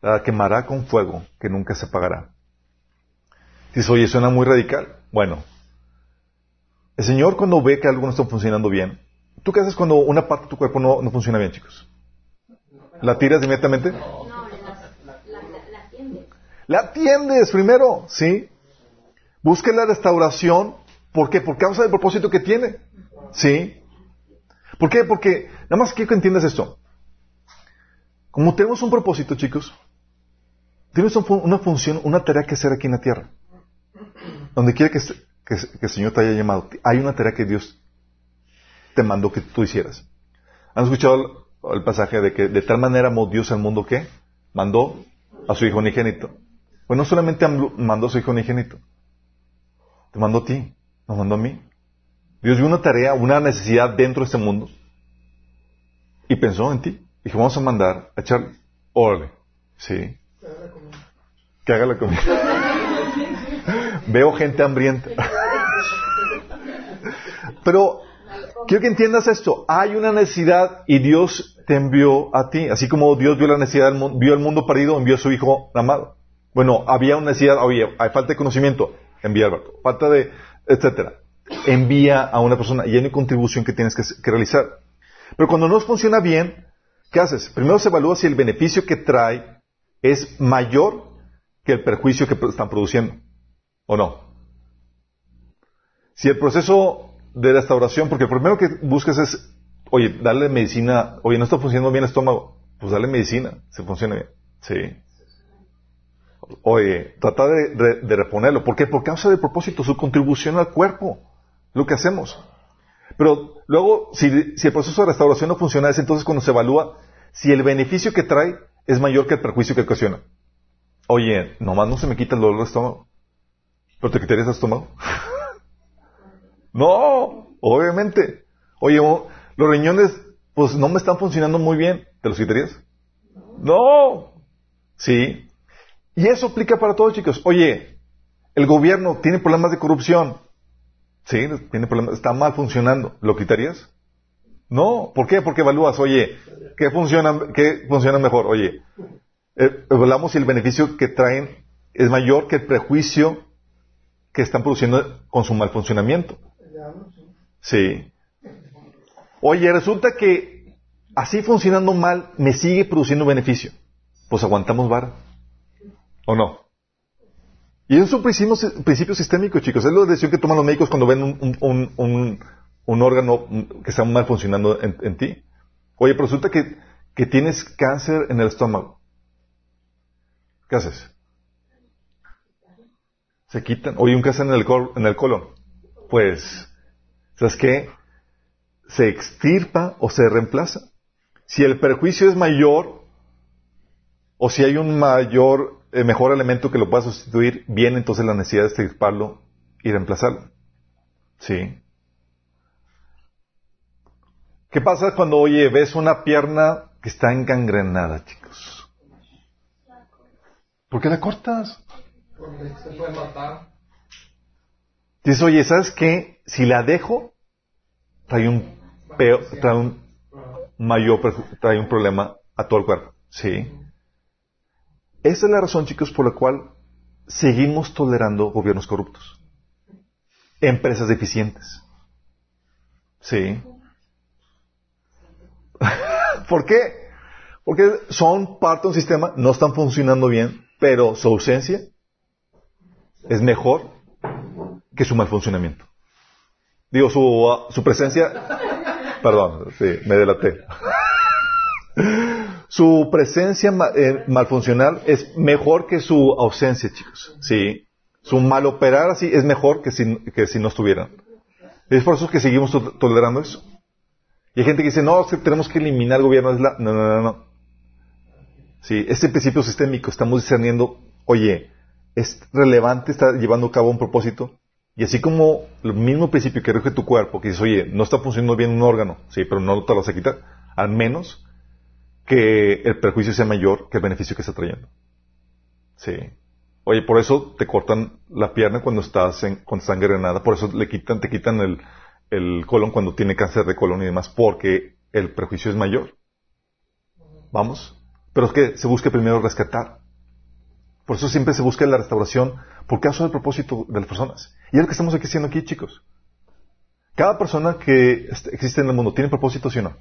la quemará con fuego que nunca se apagará. Dices, oye, suena muy radical. Bueno, el Señor cuando ve que algo no está funcionando bien, ¿tú qué haces cuando una parte de tu cuerpo no, funciona bien, chicos? ¿La tiras inmediatamente? No, la, atiendes. La atiendes primero, ¿sí? Busca la restauración. ¿Por qué? Por causa del propósito que tiene. ¿Sí? ¿Por qué? Porque, nada más quiero que entiendas esto. Como tenemos un propósito, chicos, Tienes una función, una tarea que hacer aquí en la tierra. Donde quiera que, el Señor te haya llamado, hay una tarea que Dios te mandó que tú hicieras. ¿Han escuchado el, pasaje de que de tal manera amó Dios al mundo que mandó a su Hijo unigénito? Pues no solamente mandó a su Hijo unigénito, te mandó a ti, nos mandó a mí. Dios vio una tarea, una necesidad dentro de este mundo y pensó en ti. Dijo, vamos a mandar a Charlie. Órale. Sí que haga la comida. Veo gente hambrienta. Pero quiero que entiendas esto. Hay una necesidad y Dios te envió a ti. Así como Dios vio la necesidad, vio el mundo perdido, envió a su Hijo amado. Bueno, había una necesidad, oye, hay falta de conocimiento, envía a Falta de, etcétera. Envía a una persona y hay una contribución que tienes que realizar. Pero cuando no funciona bien, ¿qué haces? Primero se evalúa si el beneficio que trae es mayor que el perjuicio que están produciendo. ¿O no? Si el proceso de restauración, porque el primero que buscas es, oye, darle medicina, oye, no está funcionando bien el estómago, pues dale medicina, se funciona bien. Sí. oye, trata de, de, reponerlo. ¿Por qué? Por causa del propósito, su contribución al cuerpo, lo que hacemos. Pero luego, si, si el proceso de restauración no funciona, es entonces cuando se evalúa si el beneficio que trae es mayor que el perjuicio que ocasiona. Oye, nomás no se me quita el dolor de estómago. ¿Pero te quitarías el estómago? no, obviamente. Oye, los riñones, pues no me están funcionando muy bien. ¿Te los quitarías? No. Sí. Y eso aplica para todos, chicos. Oye, el gobierno tiene problemas de corrupción. Sí, tiene problemas, está mal funcionando. ¿Lo quitarías? No. ¿Por qué? Porque evalúas, oye, ¿qué funciona, qué funciona mejor? Oye, eh, evaluamos si el beneficio que traen es mayor que el prejuicio que están produciendo con su mal funcionamiento. Sí. Oye, resulta que así funcionando mal me sigue produciendo beneficio. Pues aguantamos vara. ¿O no? Y es un principio, sistémico, chicos. Es la decisión que toman los médicos cuando ven un, órgano que está mal funcionando en, ti. Oye, pero resulta que, que tienes cáncer en el estómago. ¿Qué haces? Se quitan. Oye, un cáncer en el, en el colon. Pues, ¿sabes qué? Se extirpa o se reemplaza. Si el perjuicio es mayor, o si hay un mayor el mejor elemento que lo pueda sustituir, viene entonces la necesidad de extirparlo y reemplazarlo. ¿Sí? ¿Qué pasa cuando, oye, ves una pierna que está encangrenada, chicos? ¿Por qué la cortas? Se puede matar. Dices, oye, ¿sabes qué? Si la dejo, trae un peor, trae un mayor, trae un problema a todo el cuerpo. ¿Sí? Esa es la razón, chicos, por la cual seguimos tolerando gobiernos corruptos. Empresas deficientes. Sí. ¿Por qué? Porque son parte de un sistema, no están funcionando bien, pero su ausencia es mejor que su mal funcionamiento. Digo, su, su presencia. Perdón, me delaté su presencia eh, malfuncional es mejor que su ausencia, chicos. Sí. Su mal operar así es mejor que si, que si no estuvieran. Es por eso que seguimos tolerando eso. Y hay gente que dice, no, tenemos que eliminar el gobierno. No, no, no, no. Sí, este principio sistémico estamos discerniendo, oye, es relevante, está llevando a cabo un propósito. Y así como el mismo principio que rige tu cuerpo, que dices, oye, no está funcionando bien un órgano, sí, pero no te lo vas a quitar. Al menos que el perjuicio sea mayor que el beneficio que está trayendo. Sí. Oye, por eso te cortan la pierna cuando estás en, cuando estás engrenada, por eso le quitan, te quitan el, el colon cuando tiene cáncer de colon y demás, porque el perjuicio es mayor. Vamos. Pero es que se busca primero rescatar. Por eso siempre se busca la restauración por causa del propósito de las personas. Y es lo que estamos aquí haciendo aquí, chicos. Cada persona que existe en el mundo tiene propósito, ¿sí o no?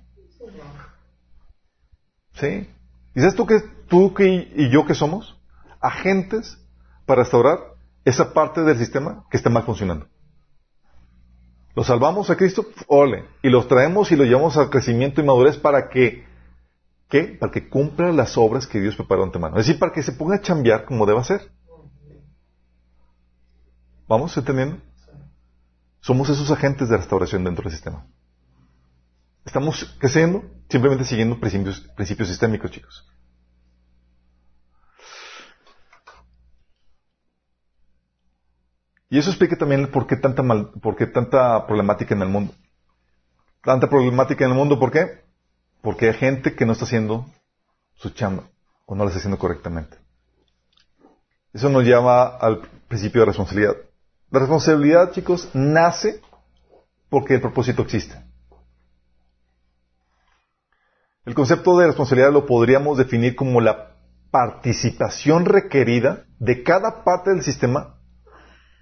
¿Sí? ¿Y sabes tú que tú que, y yo que somos? Agentes para restaurar esa parte del sistema que está mal funcionando. Los salvamos a Cristo, ole, y los traemos y los llevamos a crecimiento y madurez para que, ¿qué? Para que cumpla las obras que Dios preparó antemano. Es decir, para que se ponga a chambear como deba ser. ¿Vamos entendiendo? Somos esos agentes de restauración dentro del sistema. Estamos creciendo simplemente siguiendo principios, principios sistémicos, chicos. Y eso explica también por qué tanta, mal, por qué tanta problemática en el mundo. Tanta problemática en el mundo, ¿por qué? Porque hay gente que no está haciendo su chamba o no lo está haciendo correctamente. Eso nos lleva al principio de responsabilidad. La responsabilidad, chicos, nace porque el propósito existe. El concepto de responsabilidad lo podríamos definir como la participación requerida de cada parte del sistema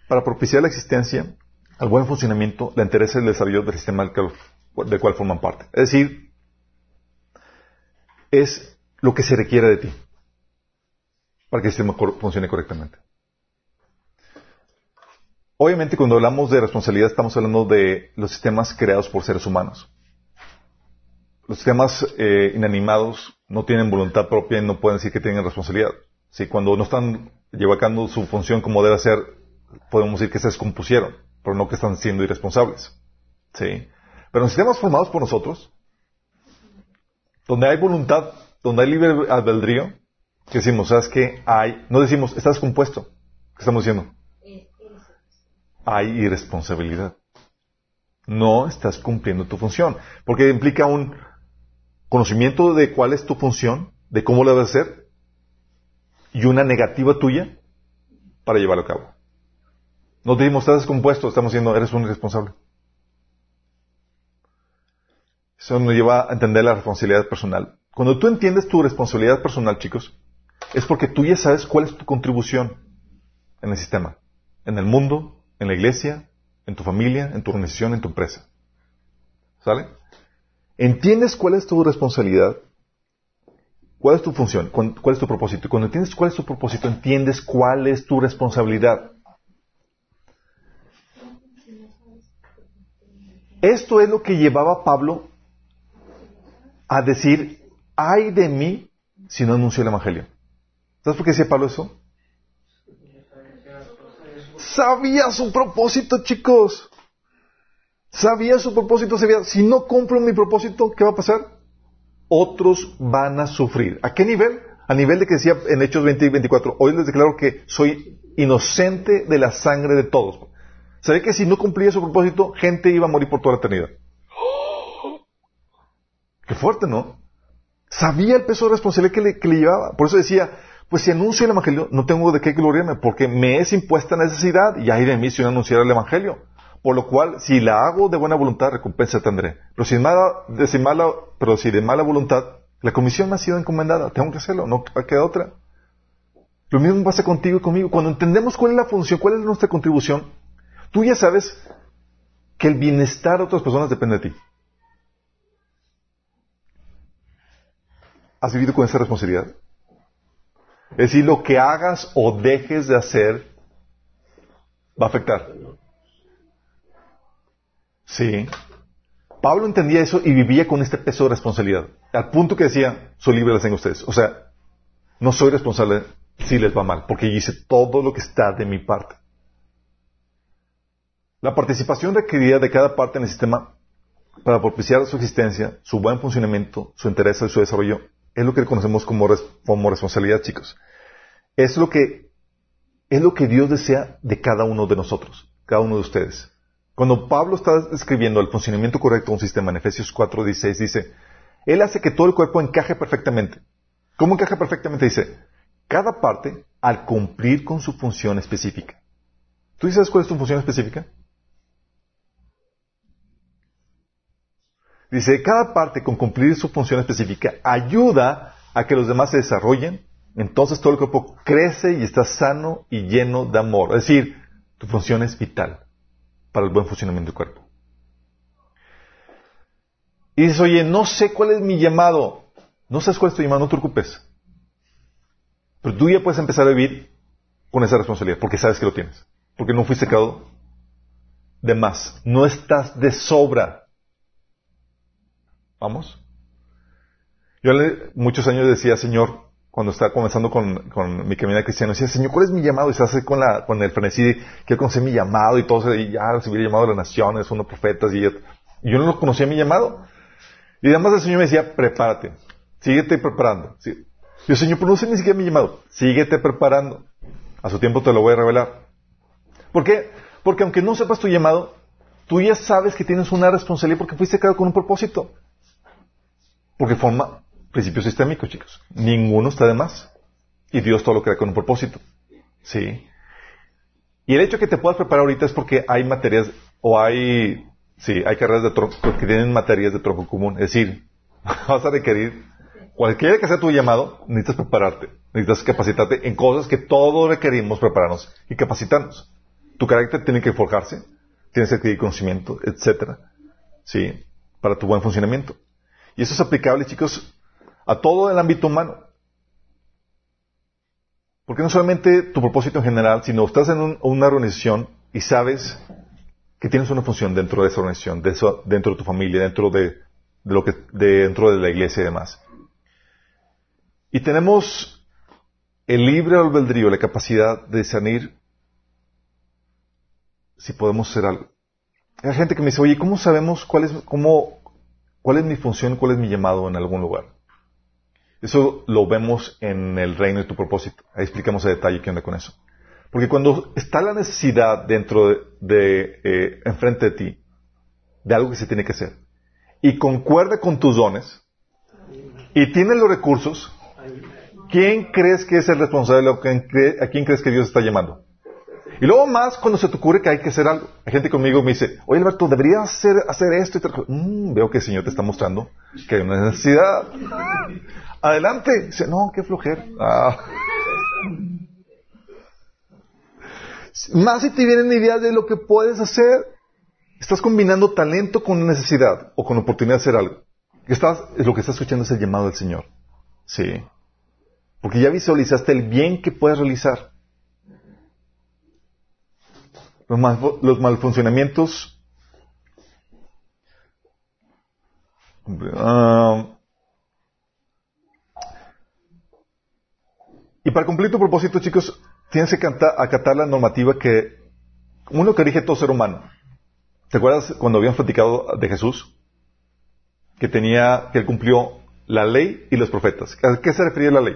para propiciar la existencia, el buen funcionamiento, la interés y el desarrollo del sistema del cual, forman parte. Es decir, es lo que se requiere de ti para que el sistema funcione correctamente. Obviamente cuando hablamos de responsabilidad estamos hablando de los sistemas creados por seres humanos los sistemas eh, inanimados no tienen voluntad propia y no pueden decir que tienen responsabilidad. Si cuando no están llevó a cabo su función como debe ser, podemos decir que se descompusieron, pero no que están siendo irresponsables. ¿Sí? Pero en sistemas formados por nosotros, donde hay voluntad, donde hay libre albedrío, que decimos, ¿sabes qué? Hay, no decimos, está descompuesto. ¿Qué estamos diciendo? Hay irresponsabilidad. No estás cumpliendo tu función. Porque implica un conocimiento de cuál es tu función, de cómo la debes hacer, y una negativa tuya para llevarlo a cabo. No te decimos, estás descompuesto, estamos diciendo, eres un irresponsable. Eso nos lleva a entender la responsabilidad personal. Cuando tú entiendes tu responsabilidad personal, chicos, es porque tú ya sabes cuál es tu contribución en el sistema, en el mundo, en la iglesia, en tu familia, en tu organización, en tu empresa. ¿Sale? Entiendes cuál es tu responsabilidad, cuál es tu función, cuál es tu propósito. Cuando entiendes cuál es tu propósito, entiendes cuál es tu responsabilidad. Esto es lo que llevaba Pablo a decir, ay de mí si no anuncio el Evangelio. ¿Sabes por qué decía Pablo eso? Sabía su propósito, chicos. Sabía su propósito, sabía, si no cumplo mi propósito, ¿qué va a pasar? Otros van a sufrir. ¿A qué nivel? A nivel de que decía en Hechos 20 y 24, hoy les declaro que soy inocente de la sangre de todos. Sabía que si no cumplía su propósito, gente iba a morir por toda la eternidad. Qué fuerte, ¿no? Sabía el peso de responsabilidad que le, llevaba. Por eso decía, pues si anuncio el Evangelio, no tengo de qué gloriarme, porque me es impuesta necesidad y hay de mí si no anunciar el Evangelio. Por lo cual, si la hago de buena voluntad, recompensa tendré. Pero si, de, si mala, pero si de mala voluntad, la comisión me ha sido encomendada, tengo que hacerlo, no queda otra. Lo mismo pasa contigo y conmigo. Cuando entendemos cuál es la función, cuál es nuestra contribución, tú ya sabes que el bienestar de otras personas depende de ti. ¿Has vivido con esa responsabilidad? Es decir, lo que hagas o dejes de hacer va a afectar. Sí. Pablo entendía eso y vivía con este peso de responsabilidad. Al punto que decía, soy libre las tengo ustedes. O sea, no soy responsable si les va mal, porque yo hice todo lo que está de mi parte. La participación requerida de cada parte en el sistema para propiciar su existencia, su buen funcionamiento, su interés y su desarrollo es lo que conocemos como, responsabilidad, chicos. Es lo que es lo que Dios desea de cada uno de nosotros, cada uno de ustedes. Cuando Pablo está escribiendo el funcionamiento correcto de un sistema en Efesios 4:16 dice, él hace que todo el cuerpo encaje perfectamente. ¿Cómo encaja perfectamente? Dice, cada parte al cumplir con su función específica. ¿Tú sabes cuál es tu función específica? Dice, cada parte con cumplir su función específica ayuda a que los demás se desarrollen, entonces todo el cuerpo crece y está sano y lleno de amor. Es decir, tu función es vital para el buen funcionamiento del cuerpo. Y dices, oye, no sé cuál es mi llamado. No sabes cuál es tu llamado, no te preocupes. Pero tú ya puedes empezar a vivir con esa responsabilidad, porque sabes que lo tienes. Porque no fuiste creado de más. No estás de sobra. ¿Vamos? Yo muchos años decía, Señor, cuando estaba comenzando con, con mi camino cristiano, decía, Señor, ¿cuál es mi llamado? Y se hace con, la, con el frenesí, quiero conocer mi llamado y todo, y ya recibí el llamado de las naciones, unos profetas, y, y yo no conocía mi llamado. Y además el Señor me decía, prepárate, síguete preparando. Sí. Yo, Señor, pero ni siquiera mi llamado, síguete preparando. A su tiempo te lo voy a revelar. ¿Por qué? Porque aunque no sepas tu llamado, tú ya sabes que tienes una responsabilidad porque fuiste creado con un propósito. Porque forma principios sistémicos, chicos. Ninguno está de más. Y Dios todo lo crea con un propósito. Sí. Y el hecho que te puedas preparar ahorita es porque hay materias, o hay, sí, hay carreras de tronco, que tienen materias de tronco común. Es decir, vas a requerir, cualquiera que sea tu llamado, necesitas prepararte. Necesitas capacitarte en cosas que todos requerimos prepararnos y capacitarnos. Tu carácter tiene que forjarse, tienes que adquirir conocimiento, etcétera. Sí, para tu buen funcionamiento. Y eso es aplicable, chicos, a todo el ámbito humano. Porque no solamente tu propósito en general, sino estás en una organización y sabes que tienes una función dentro de esa organización, dentro de tu familia, dentro de, lo que, dentro de la iglesia y demás. Y tenemos el libre albedrío, la capacidad de discernir si podemos hacer algo. Hay gente que me dice, oye, ¿cómo sabemos cuál es, cómo, cuál es mi función, cuál es mi llamado en algún lugar? Eso lo vemos en el reino de tu propósito. Ahí explicamos a detalle qué onda con eso. Porque cuando está la necesidad dentro de, eh, enfrente de ti, de algo que se tiene que hacer, y concuerda con tus dones, y tienes los recursos, ¿quién crees que es el responsable? ¿A quién crees que Dios está llamando? Y luego más cuando se te ocurre que hay que hacer algo. Hay gente conmigo me dice, oye Alberto, deberías hacer, hacer esto y tal. Mm, veo que el Señor te está mostrando que hay una necesidad. Adelante. Dice, no, qué flojera. Ah. Más si te vienen ideas de lo que puedes hacer. Estás combinando talento con necesidad o con oportunidad de hacer algo. Estás, lo que estás escuchando es el llamado del Señor. Sí. Porque ya visualizaste el bien que puedes realizar. Los, mal, los malfuncionamientos. Uh, y para cumplir tu propósito, chicos, tienes que acatar la normativa que, uno que rige todo ser humano. ¿Te acuerdas cuando habían platicado de Jesús? Que tenía, que él cumplió la ley y los profetas. ¿A qué se refería la ley?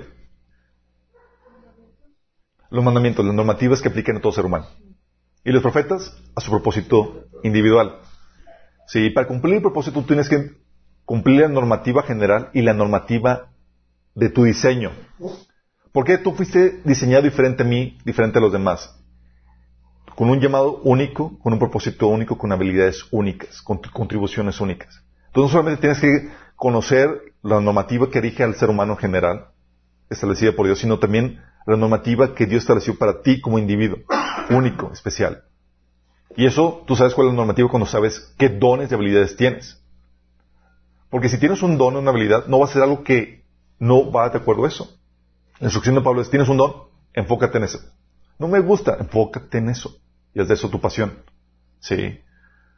Los mandamientos, las normativas que apliquen a todo ser humano. Y los profetas a su propósito individual. Sí, para cumplir el propósito tienes que cumplir la normativa general y la normativa de tu diseño. ¿Por qué tú fuiste diseñado diferente a mí, diferente a los demás? Con un llamado único, con un propósito único, con habilidades únicas, con contribuciones únicas. Entonces solamente tienes que conocer la normativa que rige al ser humano en general, establecida por Dios, sino también la normativa que Dios estableció para ti como individuo, único, especial. Y eso, tú sabes cuál es la normativa cuando sabes qué dones y habilidades tienes. Porque si tienes un don o una habilidad, no va a ser algo que no va de acuerdo a eso. La instrucción de Pablo es, tienes un don, enfócate en eso. No me gusta, enfócate en eso. Y haz de eso tu pasión. Sí.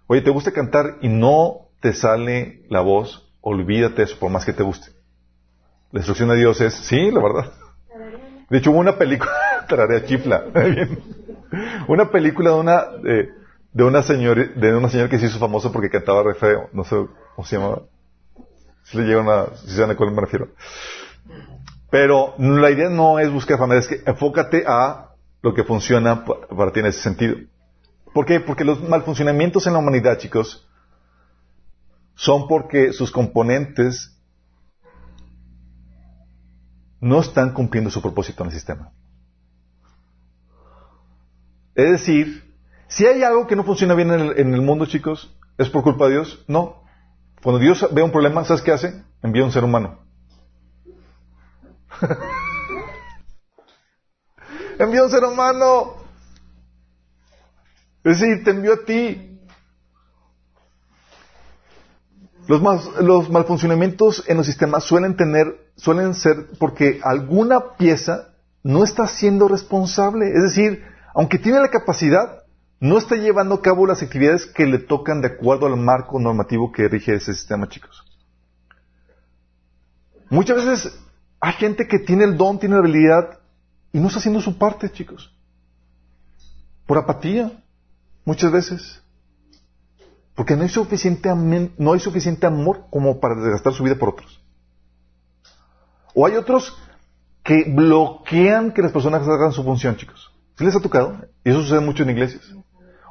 Oye, ¿te gusta cantar y no te sale la voz? Olvídate eso, por más que te guste. La instrucción de Dios es, sí, la verdad. De hecho, hubo una película, tararea chifla, una película de una, de, una señora, de una señora que se hizo famosa porque cantaba re feo, no sé cómo se llamaba. Si le llega una, si se a cuál me refiero. Pero la idea no es buscar fama, es que enfócate a lo que funciona para ti en ese sentido. ¿Por qué? Porque los malfuncionamientos en la humanidad, chicos, son porque sus componentes no están cumpliendo su propósito en el sistema. Es decir, si hay algo que no funciona bien en el, mundo, chicos, ¿es por culpa de Dios? No. Cuando Dios ve un problema, ¿sabes qué hace? Envía un ser humano. envió un ser humano. Es decir, te envió a ti. Los, los malfuncionamientos en los sistemas suelen tener, suelen ser porque alguna pieza no está siendo responsable. Es decir, aunque tiene la capacidad, no está llevando a cabo las actividades que le tocan de acuerdo al marco normativo que rige ese sistema, chicos. Muchas veces hay gente que tiene el don, tiene la habilidad y no está haciendo su parte, chicos. Por apatía, muchas veces. Porque no hay suficiente, no hay suficiente amor como para desgastar su vida por otros. O hay otros que bloquean que las personas hagan su función, chicos. ¿Sí les ha tocado? Y eso sucede mucho en iglesias.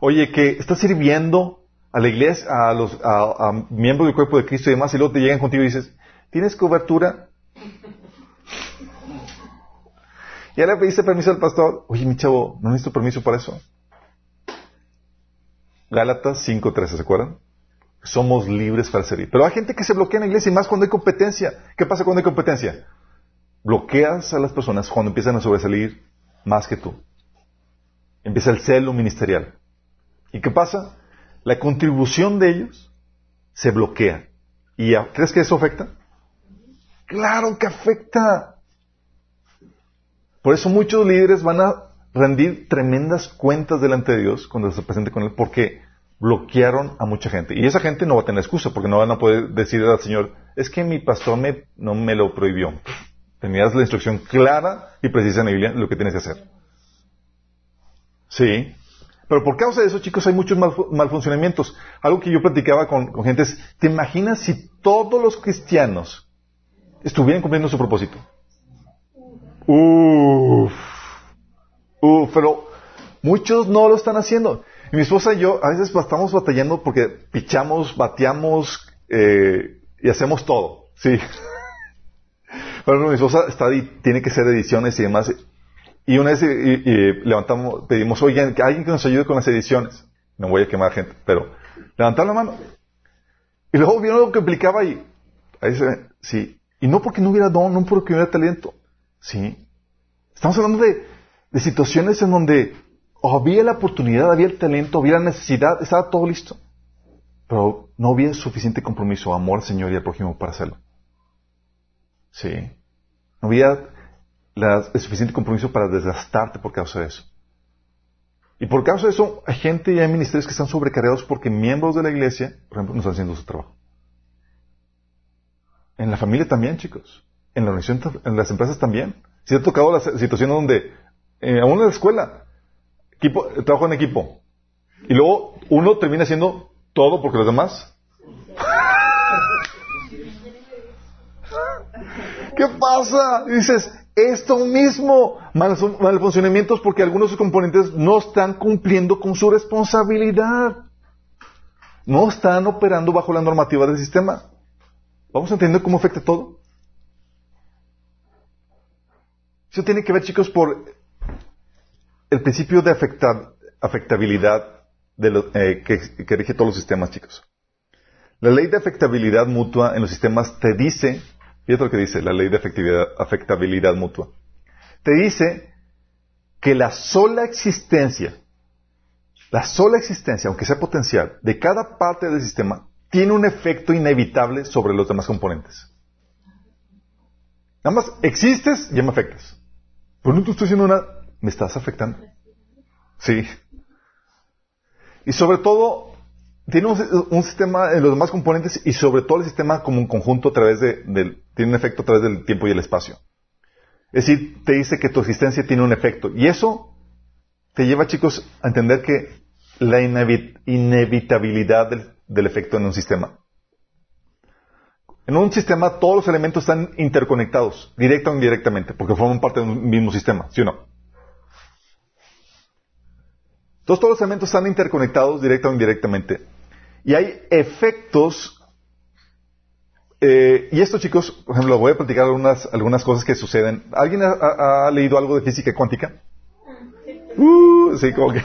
Oye, que estás sirviendo a la iglesia, a los a miembros del cuerpo de Cristo y demás, y luego te llegan contigo y dices, ¿tienes cobertura? Ya le pediste permiso al pastor. Oye, mi chavo, no necesito permiso para eso. Gálatas 5.13, ¿se acuerdan? Somos libres para servir. Pero hay gente que se bloquea en la iglesia y más cuando hay competencia. ¿Qué pasa cuando hay competencia? Bloqueas a las personas cuando empiezan a sobresalir más que tú. Empieza el celo ministerial. ¿Y qué pasa? La contribución de ellos se bloquea. ¿Y crees que eso afecta? Claro que afecta. Por eso muchos líderes van a rendir tremendas cuentas delante de Dios cuando se presente con Él, porque bloquearon a mucha gente. Y esa gente no va a tener excusa, porque no van a poder decir al Señor, es que mi pastor me, no me lo prohibió. Tenías la instrucción clara y precisa en la Biblia lo que tienes que hacer. Sí. Pero por causa de eso, chicos, hay muchos mal, malfuncionamientos. Algo que yo platicaba con, con gente es, ¿te imaginas si todos los cristianos estuvieran cumpliendo su propósito? Uf. Uf, pero muchos no lo están haciendo. Y mi esposa y yo a veces estamos batallando porque pichamos, bateamos eh, y hacemos todo. Sí. Bueno, mi esposa está, tiene que hacer ediciones y demás. Y una vez levantamos, pedimos, oigan, que alguien que nos ayude con las ediciones. No voy a quemar gente, pero levantar la mano. Y luego vieron lo que implicaba y ahí se sí. Y no porque no hubiera don, no porque no hubiera talento. Sí. Estamos hablando de, de situaciones en donde había la oportunidad, había el talento, había la necesidad, estaba todo listo. Pero no había suficiente compromiso, amor al Señor y al prójimo para hacerlo. Sí. No había el suficiente compromiso para desgastarte por causa de eso. Y por causa de eso, hay gente y hay ministerios que están sobrecargados porque miembros de la iglesia, por ejemplo, no están haciendo su trabajo. En la familia también, chicos. En la organización, en las empresas también. Si ha tocado la situación donde, eh, aún en la escuela, trabajo en equipo. Y luego uno termina haciendo todo porque los demás ¿Qué pasa? dices, esto mismo, mal, funcionamientos porque algunos de sus componentes no están cumpliendo con su responsabilidad. No están operando bajo la normativa del sistema. ¿Vamos a entender cómo afecta todo? Eso tiene que ver, chicos, por el principio de afectabilidad eh, que, rige todos los sistemas, chicos. La ley de afectabilidad mutua en los sistemas te dice Fíjate lo que dice la ley de afectabilidad mutua. Te dice que la sola existencia, la sola existencia, aunque sea potencial, de cada parte del sistema, tiene un efecto inevitable sobre los demás componentes. Nada más existes, ya me afectas. Pero no te estoy diciendo nada, me estás afectando. Sí. Y sobre todo, tiene un, sistema en los demás componentes y sobre todo el sistema como un conjunto a través de, tiene un efecto a través del tiempo y el espacio. Es decir, te dice que tu existencia tiene un efecto. Y eso te lleva, chicos, a entender que la inevitabilidad del, del efecto en un sistema. En un sistema todos los elementos están interconectados, directa o indirectamente, porque forman parte de un mismo sistema, ¿sí o no? Entonces todos los elementos están interconectados directa o indirectamente. Y hay efectos. Eh, y esto, chicos, por ejemplo, voy a platicar algunas, algunas cosas que suceden. ¿Alguien ha, leído algo de física cuántica? Uh, sí, como que.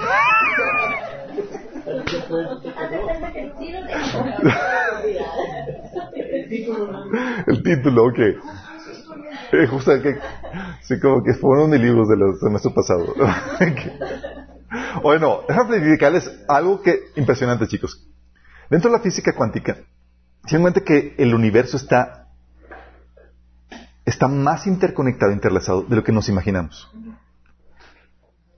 El título, ok. Eh, justo que, sí, como que fueron mis libros de los semestre pasado. bueno, déjame explicarles algo que impresionante, chicos. Dentro de la física cuántica, se cuenta que el universo está, está más interconectado, interlazado de lo que nos imaginamos.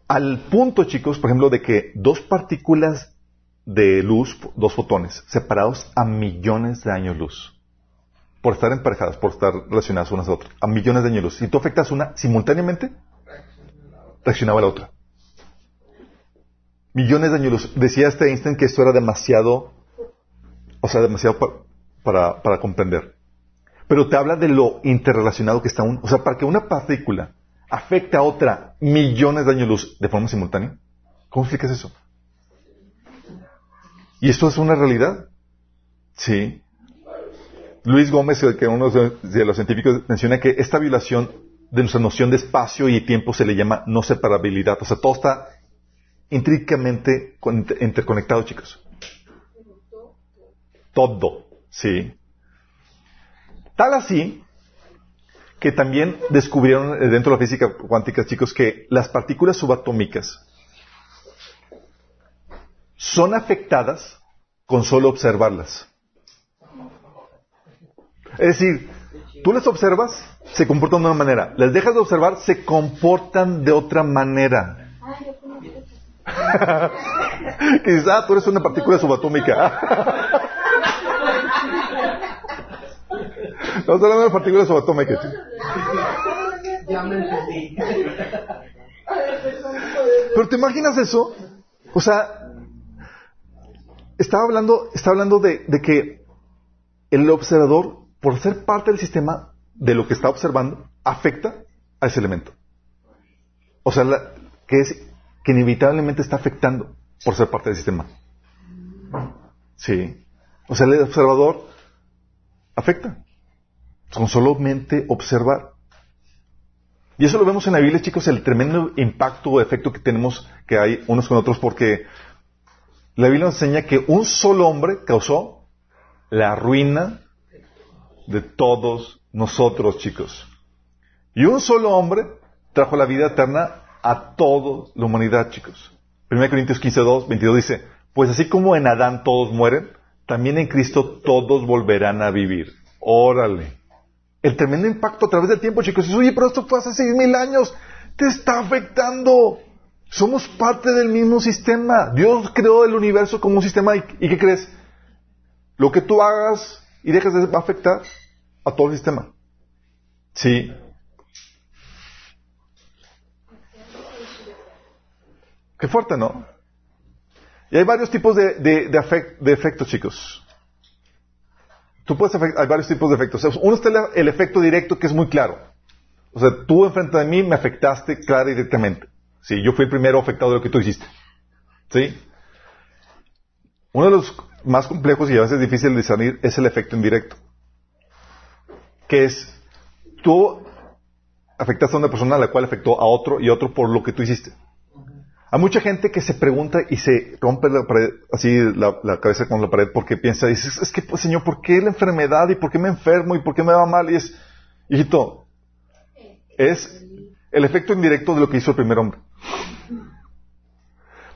Al punto, chicos, por ejemplo, de que dos partículas de luz, dos fotones, separados a millones de años luz, por estar emparejadas, por estar relacionadas unas a otras, a millones de años luz. Si tú afectas una simultáneamente, reaccionaba la otra. Millones de años luz. Decía este Einstein que esto era demasiado o sea, demasiado para, para comprender. Pero te habla de lo interrelacionado que está uno. O sea, para que una partícula afecte a otra millones de años luz de forma simultánea, ¿cómo explicas eso? ¿Y esto es una realidad? Sí. Luis Gómez, que uno de los científicos, menciona que esta violación de nuestra noción de espacio y tiempo se le llama no separabilidad. O sea, todo está intrínsecamente interconectado, chicos todo, ¿sí? Tal así que también descubrieron eh, dentro de la física cuántica, chicos, que las partículas subatómicas son afectadas con solo observarlas. Es decir, tú las observas, se comportan de una manera. Las dejas de observar, se comportan de otra manera. Quizás ah, tú eres una partícula subatómica. Estamos hablando de partículas subatómicas. Ya me entendí. Pero te imaginas eso? O sea, estaba hablando, estaba hablando de, de que el observador, por ser parte del sistema, de lo que está observando, afecta a ese elemento. O sea, la- que es que inevitablemente está afectando por ser parte del sistema. Sí. O sea, el observador afecta. Con solamente observar. Y eso lo vemos en la Biblia, chicos, el tremendo impacto o efecto que tenemos que hay unos con otros, porque la Biblia nos enseña que un solo hombre causó la ruina de todos nosotros, chicos. Y un solo hombre trajo la vida eterna a toda la humanidad, chicos. 1 Corintios 15, 2, 22 dice, pues así como en Adán todos mueren, también en Cristo todos volverán a vivir. Órale. El tremendo impacto a través del tiempo, chicos. Dices, Oye, pero esto fue hace seis mil años. Te está afectando. Somos parte del mismo sistema. Dios creó el universo como un sistema. ¿Y, y qué crees? Lo que tú hagas y dejes de va a afectar a todo el sistema. Sí. Qué fuerte, ¿no? Y hay varios tipos de, de, de, efectos, chicos. Tú puedes hay varios tipos de efectos. Uno está el, el efecto directo que es muy claro. O sea, tú enfrente de mí me afectaste clara y directamente. Sí, yo fui el primero afectado de lo que tú hiciste. ¿Sí? Uno de los más complejos y a veces difícil de discernir es el efecto indirecto. Que es, tú afectaste a una persona a la cual afectó a otro y a otro por lo que tú hiciste. Hay mucha gente que se pregunta y se rompe la pared, así la, cabeza con la pared porque piensa, dices, es que, pues, Señor, ¿por qué la enfermedad y por qué me enfermo y por qué me va mal? Y es, hijito, es el efecto indirecto de lo que hizo el primer hombre.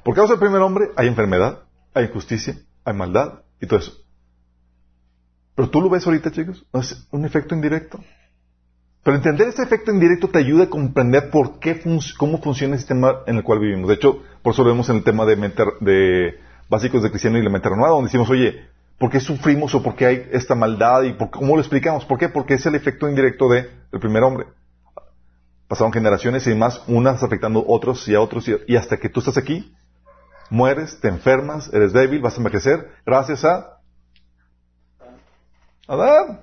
Por causa del primer hombre hay enfermedad, hay injusticia, hay maldad y todo eso. Pero tú lo ves ahorita, chicos, es un efecto indirecto. Pero entender este efecto indirecto te ayuda a comprender por qué fun- cómo funciona el sistema en el cual vivimos. De hecho, por eso lo vemos en el tema de, mente- básicos de cristiano y la mente renovada, donde decimos, oye, ¿por qué sufrimos o por qué hay esta maldad y cómo lo explicamos? ¿Por qué? Porque es el efecto indirecto de- del primer hombre. Pasaron generaciones y demás, unas afectando a otros y a otros, y, y hasta que tú estás aquí, mueres, te enfermas, eres débil, vas a envejecer, gracias a Adán.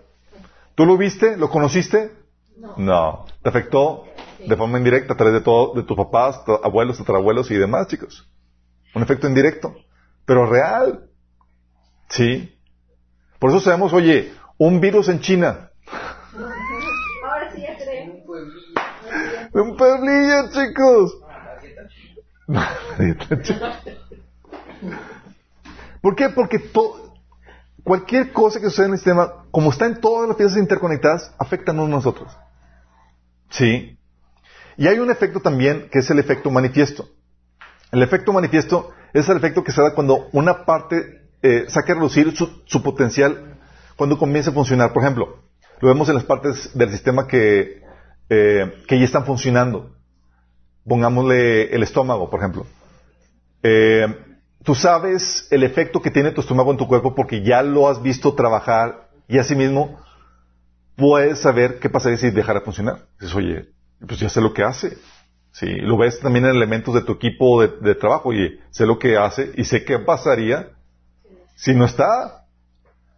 ¿Tú lo viste? ¿Lo conociste? No. No. ¿Te afectó de forma indirecta a través de todo, de tus papás, tu- abuelos, tatarabuelos y demás, chicos? Un efecto indirecto, pero real. Sí. Por eso sabemos, oye, un virus en China. Ahora sí ya creo. Un pueblillo. Un pueblillo, chicos. ¿Por qué? Porque to- cualquier cosa que suceda en el sistema, como está en todas las piezas interconectadas, afecta a nosotros. Sí. Y hay un efecto también que es el efecto manifiesto. El efecto manifiesto es el efecto que se da cuando una parte eh, saca a reducir su, su potencial cuando comienza a funcionar. Por ejemplo, lo vemos en las partes del sistema que, eh, que ya están funcionando. Pongámosle el estómago, por ejemplo. Eh, tú sabes el efecto que tiene tu estómago en tu cuerpo porque ya lo has visto trabajar y asimismo puedes saber qué pasaría si dejara de funcionar. Dices, oye, pues ya sé lo que hace. Sí, lo ves también en elementos de tu equipo de, de trabajo. Oye, sé lo que hace y sé qué pasaría si no está.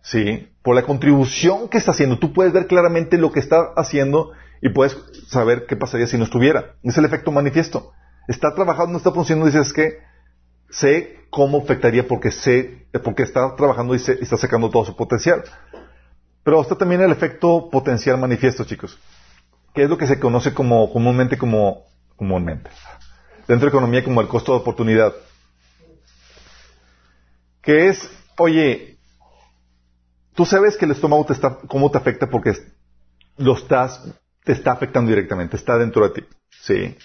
Sí, por la contribución que está haciendo. Tú puedes ver claramente lo que está haciendo y puedes saber qué pasaría si no estuviera. Es el efecto manifiesto. Está trabajando, no está funcionando, dices que sé cómo afectaría porque sé, porque está trabajando y, se- y está sacando todo su potencial. Pero está también el efecto potencial manifiesto, chicos, que es lo que se conoce como comúnmente como comúnmente dentro de economía como el costo de oportunidad, que es, oye, tú sabes que el estómago te está, cómo te afecta porque lo estás, te está afectando directamente, está dentro de ti, sí.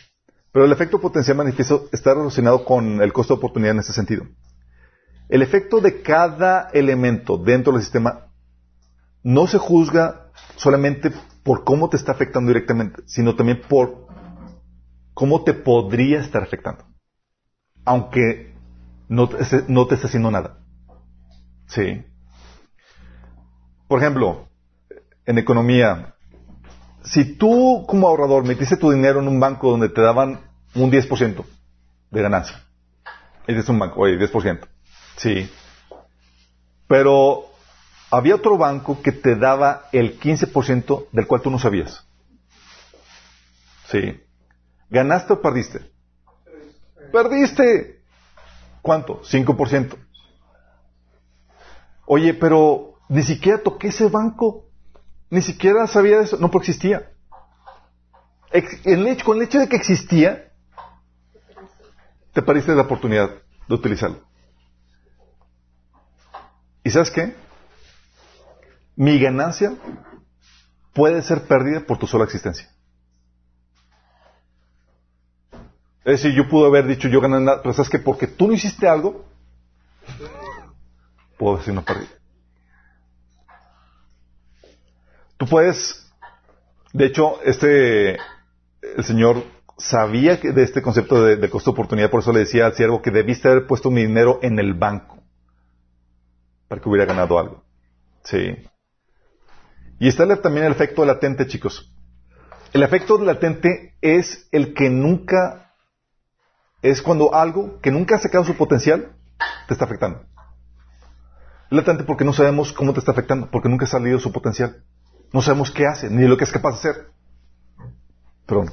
Pero el efecto potencial manifiesto está relacionado con el costo de oportunidad en ese sentido. El efecto de cada elemento dentro del sistema no se juzga solamente por cómo te está afectando directamente, sino también por cómo te podría estar afectando. Aunque no te, no esté haciendo nada. Sí. Por ejemplo, en economía, si tú como ahorrador metiste tu dinero en un banco donde te daban un 10% de ganancia, ese es un banco, oye, 10%, sí, pero había otro banco que te daba el 15% del cual tú no sabías. Sí. ¿Ganaste o perdiste? Perdiste. ¿Cuánto? 5%. Oye, pero ni siquiera toqué ese banco. Ni siquiera sabía de eso. No, porque existía. El hecho, con el hecho de que existía, te perdiste la oportunidad de utilizarlo. ¿Y sabes qué? Mi ganancia puede ser perdida por tu sola existencia. Es decir, yo pude haber dicho yo gané nada, pero sabes que porque tú no hiciste algo, puedo decir no perdí. Tú puedes, de hecho, este, el Señor sabía de este concepto de, de costo oportunidad, por eso le decía al siervo que debiste haber puesto mi dinero en el banco para que hubiera ganado algo. Sí. Y está también el efecto latente, chicos. El efecto latente es el que nunca es cuando algo que nunca ha sacado su potencial te está afectando. Latente porque no sabemos cómo te está afectando, porque nunca ha salido su potencial. No sabemos qué hace, ni lo que es capaz de hacer. Pero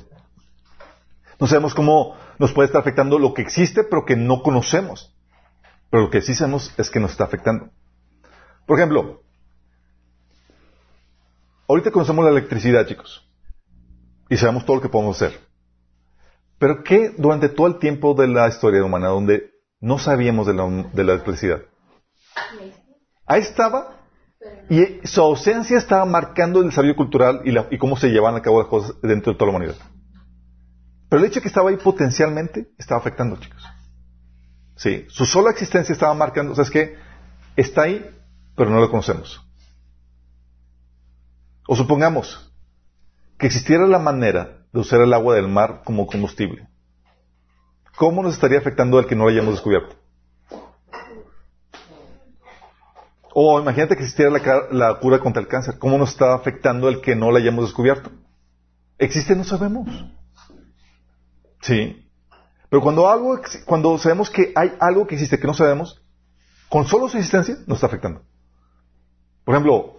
no sabemos cómo nos puede estar afectando lo que existe, pero que no conocemos. Pero lo que sí sabemos es que nos está afectando. Por ejemplo, ahorita conocemos la electricidad, chicos. Y sabemos todo lo que podemos hacer. Pero ¿qué durante todo el tiempo de la historia humana donde no sabíamos de la, de la electricidad? Ahí estaba y su ausencia estaba marcando el desarrollo cultural y, cómo se llevaban a cabo las cosas dentro de toda la humanidad. Pero el hecho de que estaba ahí potencialmente estaba afectando, chicos. Sí, su sola existencia estaba marcando, o sea, es que está ahí, pero no lo conocemos. O supongamos que existiera la manera de usar el agua del mar como combustible. ¿Cómo nos estaría afectando el que no lo hayamos descubierto? O imagínate que existiera la, cura contra el cáncer. ¿Cómo nos está afectando el que no la hayamos descubierto? ¿Existe? No sabemos. Sí. Pero cuando, algo, cuando sabemos que hay algo que existe que no sabemos, con solo su existencia nos está afectando. Por ejemplo,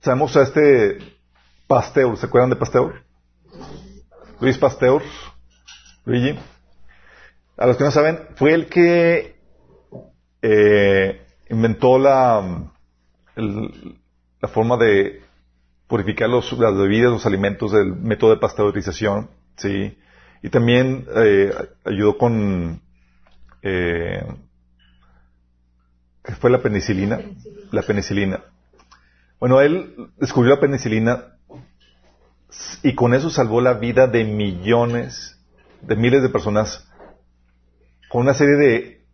sabemos a este Pasteur, ¿se acuerdan de Pasteur? Luis Pasteur, Luigi. A los que no saben, fue el que eh, inventó la, la forma de purificar los, las bebidas, los alimentos, el método de pasteurización, sí. Y también eh, ayudó con eh, ¿qué fue la penicilina? La penicilina. Bueno, él descubrió la penicilina y con eso salvó la vida de millones, de miles de personas, con una serie de,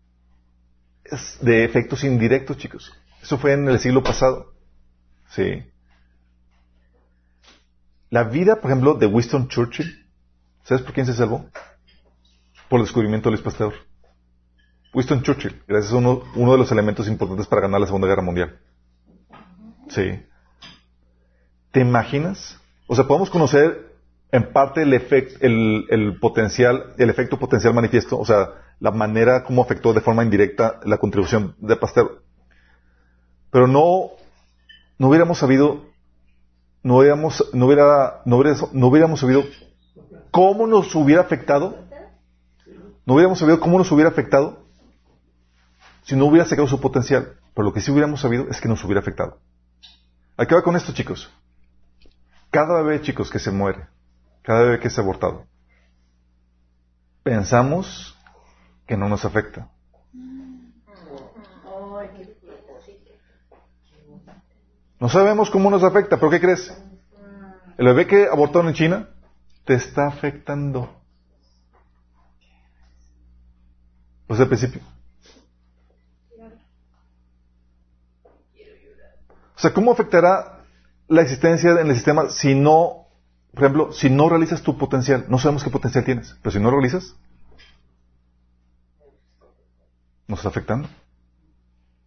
de efectos indirectos, chicos. Eso fue en el siglo pasado. Sí. La vida, por ejemplo, de Winston Churchill, ¿sabes por quién se salvó? Por el descubrimiento de Luis Pasteur. Winston Churchill, gracias a uno de los elementos importantes para ganar la Segunda Guerra Mundial. Sí. ¿Te imaginas o sea, podemos conocer en parte el, efecto, el, potencial, el efecto potencial manifiesto, o sea, la manera como afectó de forma indirecta la contribución de Pasteur. Pero no, no hubiéramos sabido, no hubiéramos, no hubiera, no no hubiéramos sabido cómo nos hubiera afectado, no hubiéramos sabido cómo nos hubiera afectado si no hubiera sacado su potencial. Pero lo que sí hubiéramos sabido es que nos hubiera afectado. ¿A qué va con esto, chicos? Cada bebé, chicos, que se muere, cada bebé que es abortado, pensamos que no nos afecta. No sabemos cómo nos afecta, pero ¿qué crees? El bebé que abortaron en China te está afectando. Pues al principio. Sea, ¿cómo afectará la existencia en el sistema si no, por ejemplo, si no realizas tu potencial? No sabemos qué potencial tienes, pero si no lo realizas, nos está afectando.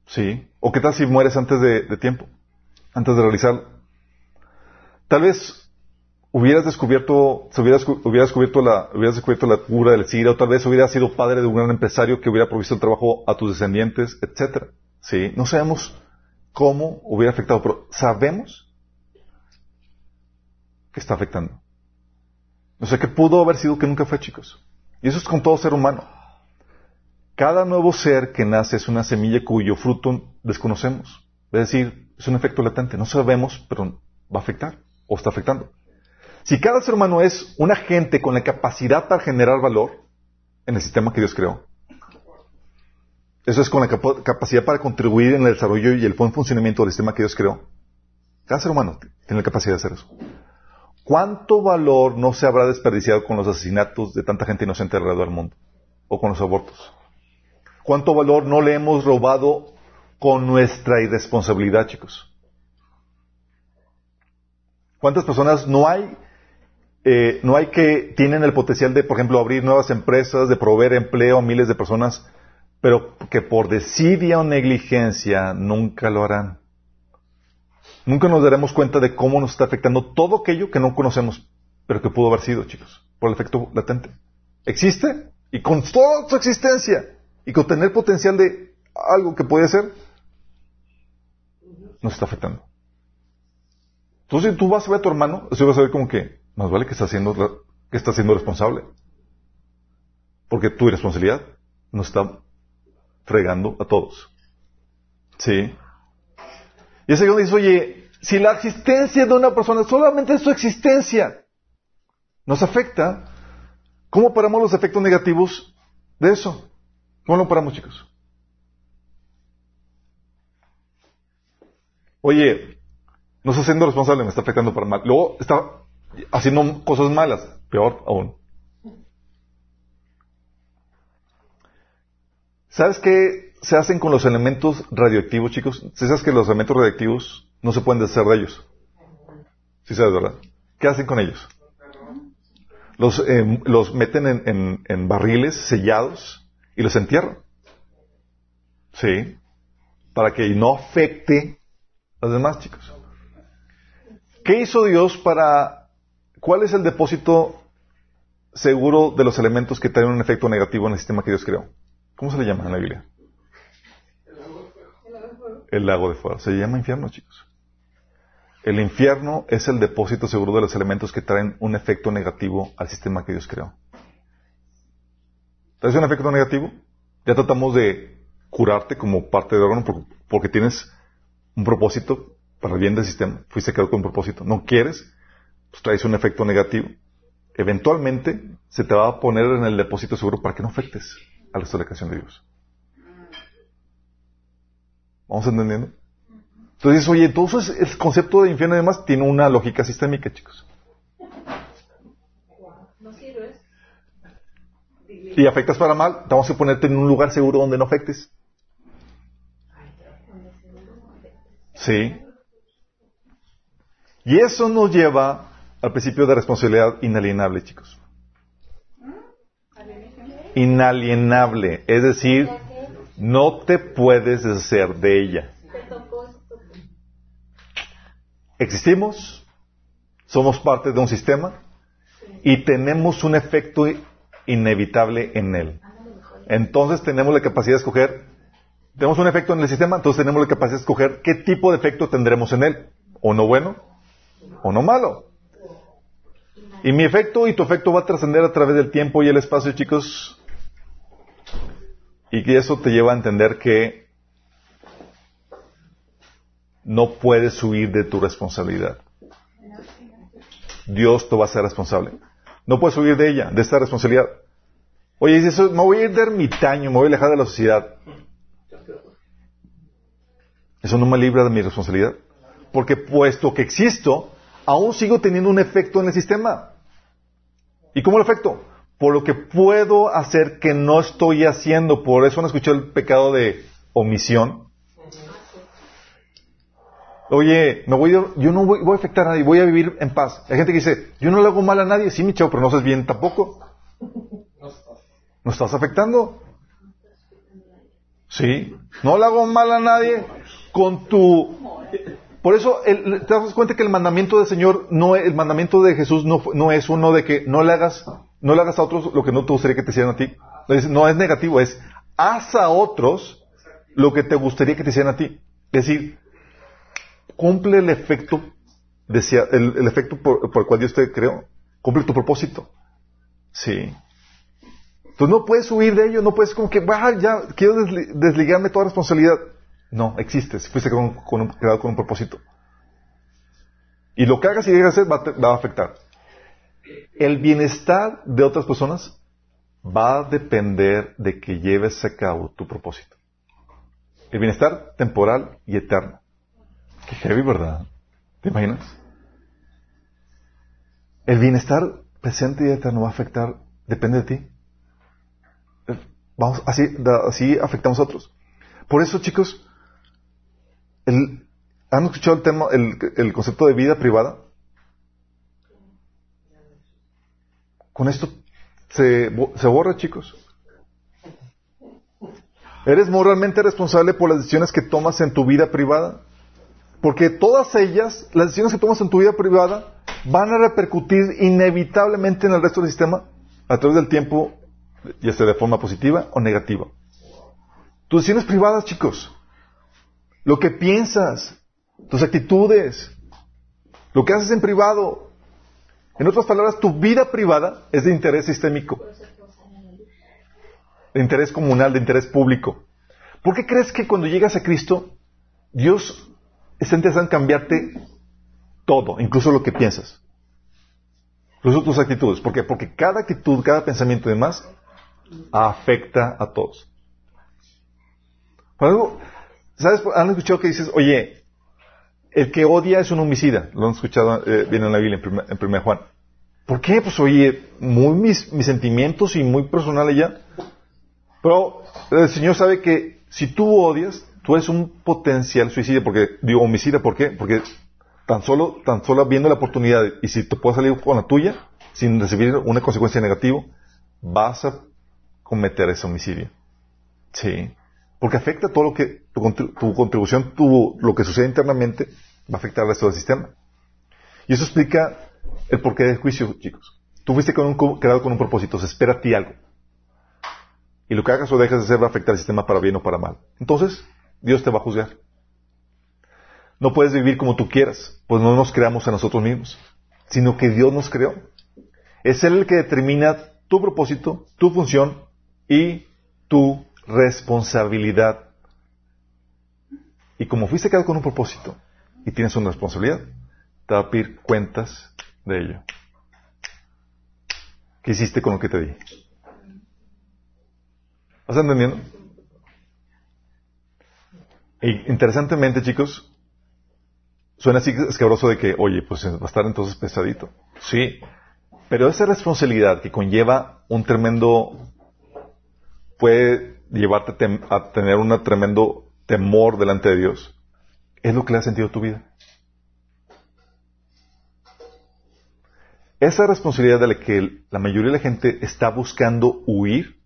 Sí. ¿O qué tal si mueres antes de, tiempo? Antes de realizarlo. Tal vez hubieras descubierto, se hubieras, descubierto la, hubieras descubierto la cura del SIDA, o tal vez hubieras sido padre de un gran empresario que hubiera provisto el trabajo a tus descendientes, etcétera. Sí, no sabemos cómo hubiera afectado, pero sabemos que está afectando. No sé qué pudo haber sido que nunca fue, chicos. Y eso es con todo ser humano. Cada nuevo ser que nace es una semilla cuyo fruto desconocemos. Es decir, es un efecto latente. No sabemos, pero va a afectar o está afectando. Si cada ser humano es un agente con la capacidad para generar valor en el sistema que Dios creó, eso es con la capacidad para contribuir en el desarrollo y el buen funcionamiento del sistema que Dios creó. Cada ser humano tiene la capacidad de hacer eso. ¿Cuánto valor no se habrá desperdiciado con los asesinatos de tanta gente inocente alrededor del mundo? O con los abortos. ¿Cuánto valor no le hemos robado con nuestra irresponsabilidad, chicos? ¿Cuántas personas no hay, eh, no hay que tienen el potencial de, por ejemplo, abrir nuevas empresas, de proveer empleo a miles de personas, pero que por desidia o negligencia nunca lo harán? Nunca nos daremos cuenta de cómo nos está afectando todo aquello que no conocemos, pero que pudo haber sido, chicos, por el efecto latente. Existe y con toda su existencia y con tener potencial de algo que puede ser, nos está afectando. Entonces, si tú vas a ver a tu hermano, así vas a ver como que más vale que está siendo, que está siendo responsable. Porque tu irresponsabilidad nos está fregando a todos. ¿Sí? Y ese donde dice, oye, si la existencia de una persona, solamente su existencia, nos afecta, ¿cómo paramos los efectos negativos de eso? ¿Cómo lo paramos, chicos? Oye, no está siendo responsable, me está afectando para mal. Luego está haciendo cosas malas, peor aún. ¿Sabes qué se hacen con los elementos radioactivos, chicos? ¿Sabes que los elementos radioactivos no se pueden deshacer de ellos? Sí sabes, ¿verdad? ¿Qué hacen con ellos? Los, eh, los meten en, en, barriles sellados y los entierran. ¿Sí? Para que no afecte a los demás, chicos. ¿Qué hizo Dios para... ¿Cuál es el depósito seguro de los elementos que tienen un efecto negativo en el sistema que Dios creó? ¿Cómo se le llama en la Biblia? el lago de fuego. Se llama infierno, chicos. El infierno es el depósito seguro de los elementos que traen un efecto negativo al sistema que Dios creó. ¿Traes un efecto negativo? Ya tratamos de curarte como parte del órgano porque tienes un propósito para el bien del sistema. Fuiste creado con un propósito. ¿No quieres? Pues traes un efecto negativo. Eventualmente se te va a poner en el depósito seguro para que no afectes a la creación de Dios. ¿Vamos entendiendo? Entonces, oye, entonces el concepto de infierno además tiene una lógica sistémica, chicos. Y afectas para mal, te vamos a ponerte en un lugar seguro donde no afectes. Sí. Y eso nos lleva al principio de responsabilidad inalienable, chicos. Inalienable, es decir, no te puedes deshacer de ella. Existimos, somos parte de un sistema y tenemos un efecto inevitable en él. Entonces tenemos la capacidad de escoger, tenemos un efecto en el sistema, entonces tenemos la capacidad de escoger qué tipo de efecto tendremos en él. O no bueno, o no malo. Y mi efecto y tu efecto va a trascender a través del tiempo y el espacio, chicos, y que eso te lleva a entender que no puedes huir de tu responsabilidad. Dios te va a ser responsable. No puedes huir de ella, de esta responsabilidad. Oye, eso, me voy a ir de ermitaño, me voy a alejar de la sociedad. Eso no me libra de mi responsabilidad. Porque puesto que existo, aún sigo teniendo un efecto en el sistema. ¿Y cómo lo efecto? Por lo que puedo hacer que no estoy haciendo. Por eso no escuché el pecado de omisión. Oye, me voy yo no voy, a afectar a nadie, voy a vivir en paz. Hay gente que dice, yo no le hago mal a nadie. Sí, mi chavo, pero no haces bien tampoco. ¿No estás afectando? Sí. No le hago mal a nadie con tu Por eso el- te das cuenta que el mandamiento del Señor, no, el mandamiento de Jesús no, no es uno de que no le hagas, no le hagas a otros lo que no te gustaría que te hicieran a ti. No es, negativo, es haz a otros lo que te gustaría que te hicieran a ti. Es decir, cumple el efecto, el, efecto por, el cual Dios te creó. Cumple tu propósito. Sí. Tú no puedes huir de ello, no puedes como que, "Ah, ya, quiero desli- desligarme toda responsabilidad. No, existes, fuiste con, con un- creado con un propósito. Y lo que hagas y llegas a hacer va va a afectar. El bienestar de otras personas va a depender de que lleves a cabo tu propósito. El bienestar temporal y eterno. Qué heavy, ¿verdad? ¿Te imaginas? El bienestar presente y eterno va a afectar, depende de ti. Vamos, así, así afectamos a otros. Por eso, chicos, el- ¿han escuchado el tema, el, el concepto de vida privada? Con esto se, bo- se borra, chicos. Eres moralmente responsable por las decisiones que tomas en tu vida privada. Porque todas ellas, las decisiones que tomas en tu vida privada, van a repercutir inevitablemente en el resto del sistema a través del tiempo, ya sea de forma positiva o negativa. Tus decisiones privadas, chicos. Lo que piensas, tus actitudes, lo que haces en privado. En otras palabras, tu vida privada es de interés sistémico, de interés comunal, de interés público. ¿Por qué crees que cuando llegas a Cristo, Dios está interesado en cambiarte todo, incluso lo que piensas? Incluso tus actitudes. ¿Por qué? Porque cada actitud, cada pensamiento y demás afecta a todos. ¿sabes? Han escuchado que dices, oye, el que odia es un homicida. Lo han escuchado, eh, viene en la Biblia, en primer, en primer Juan. ¿Por qué? Pues oye, muy mis, mis sentimientos y muy personal ella. Pero el Señor sabe que si tú odias, tú eres un potencial suicida, porque, digo homicida, ¿por qué? Porque tan solo, tan solo viendo la oportunidad, y si te puedes salir con la tuya, sin recibir una consecuencia negativa, vas a cometer ese homicidio. Sí. Porque afecta todo lo que, tu, tu contribución, tu, lo que sucede internamente, va a afectar al resto del sistema. Y eso explica el porqué del juicio, chicos. Tú fuiste con un, creado con un propósito, se espera a ti algo. Y lo que hagas o dejas de hacer va a afectar al sistema para bien o para mal. Entonces, Dios te va a juzgar. No puedes vivir como tú quieras, pues no nos creamos a nosotros mismos, sino que Dios nos creó. Es Él el que determina tu propósito, tu función y tu responsabilidad. Y como fuiste creado con un propósito y tienes una responsabilidad, te va a pedir cuentas de ello. ¿Qué hiciste con lo que te di? ¿Vas entendiendo? Y interesantemente, chicos, suena así escabroso de que, oye, pues va a estar entonces pesadito. Sí, pero esa responsabilidad que conlleva un tremendo, puede llevarte tem- a tener un tremendo temor delante de Dios, es lo que le ha sentido a tu vida. Esa responsabilidad de la que la mayoría de la gente está buscando huir,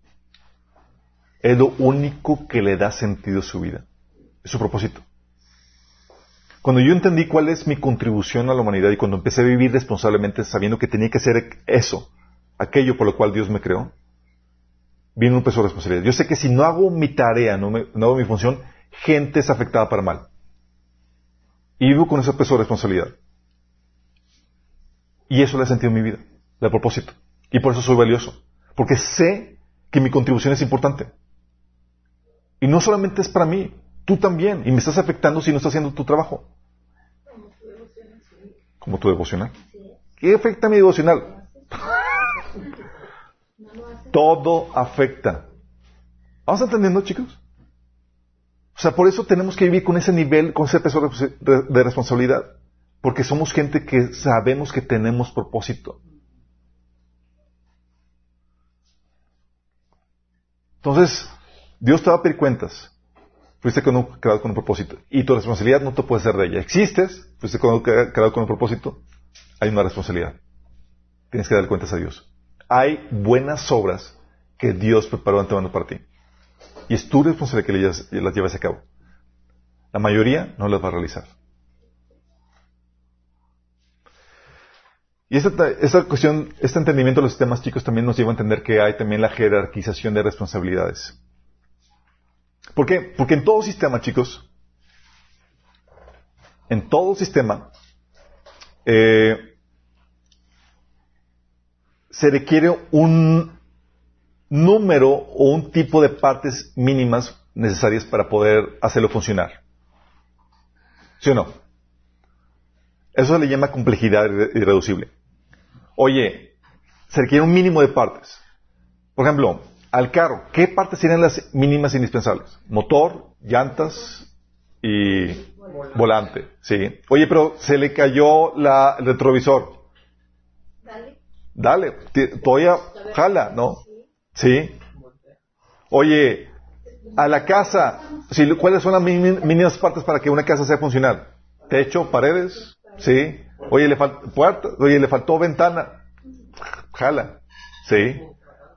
es lo único que le da sentido a su vida. Es su propósito. Cuando yo entendí cuál es mi contribución a la humanidad y cuando empecé a vivir responsablemente sabiendo que tenía que hacer eso, aquello por lo cual Dios me creó, vino un peso de responsabilidad. Yo sé que si no hago mi tarea, no, me- no hago mi función, gente es afectada para mal. Y vivo con ese peso de responsabilidad. Y eso le he sentido en mi vida, de propósito. Y por eso soy valioso. Porque sé que mi contribución es importante. Y no solamente es para mí, tú también. Y me estás afectando si no estás haciendo tu trabajo. Como tu devocional. ¿Qué afecta a mi devocional? Todo afecta. ¿Vamos entendiendo, chicos? O sea, por eso tenemos que vivir con ese nivel, con ese peso de responsabilidad. Porque somos gente que sabemos que tenemos propósito. Entonces, Dios te va a pedir cuentas. Fuiste creado con un propósito. Y tu responsabilidad no te puede ser de ella. Existes, fuiste creado con un propósito. Hay una responsabilidad. Tienes que dar cuentas a Dios hay buenas obras que Dios preparó antemano para ti. Y es tu responsabilidad que eh, las, lleves a cabo. La mayoría no las va a realizar. Y esta, esta, cuestión, este entendimiento de los sistemas chicos también nos lleva a entender que hay también la jerarquización de responsabilidades. ¿Por qué? Porque en todo sistema, chicos, en todo sistema, eh, se requiere un número o un tipo de partes mínimas necesarias para poder hacerlo funcionar. ¿Sí o no? Eso se le llama complejidad irreducible. Oye, se requiere un mínimo de partes. Por ejemplo, al carro, ¿qué partes serían las mínimas indispensables? Motor, llantas y volante. Sí. Oye, pero se le cayó la, el retrovisor. Dale. Dale, todavía jala, ¿no? Sí. Oye, a la casa, ¿cuáles son las mínimas partes para que una casa sea funcional? Techo, paredes, sí. Oye, le puerta, oye, le faltó ventana, jala, sí.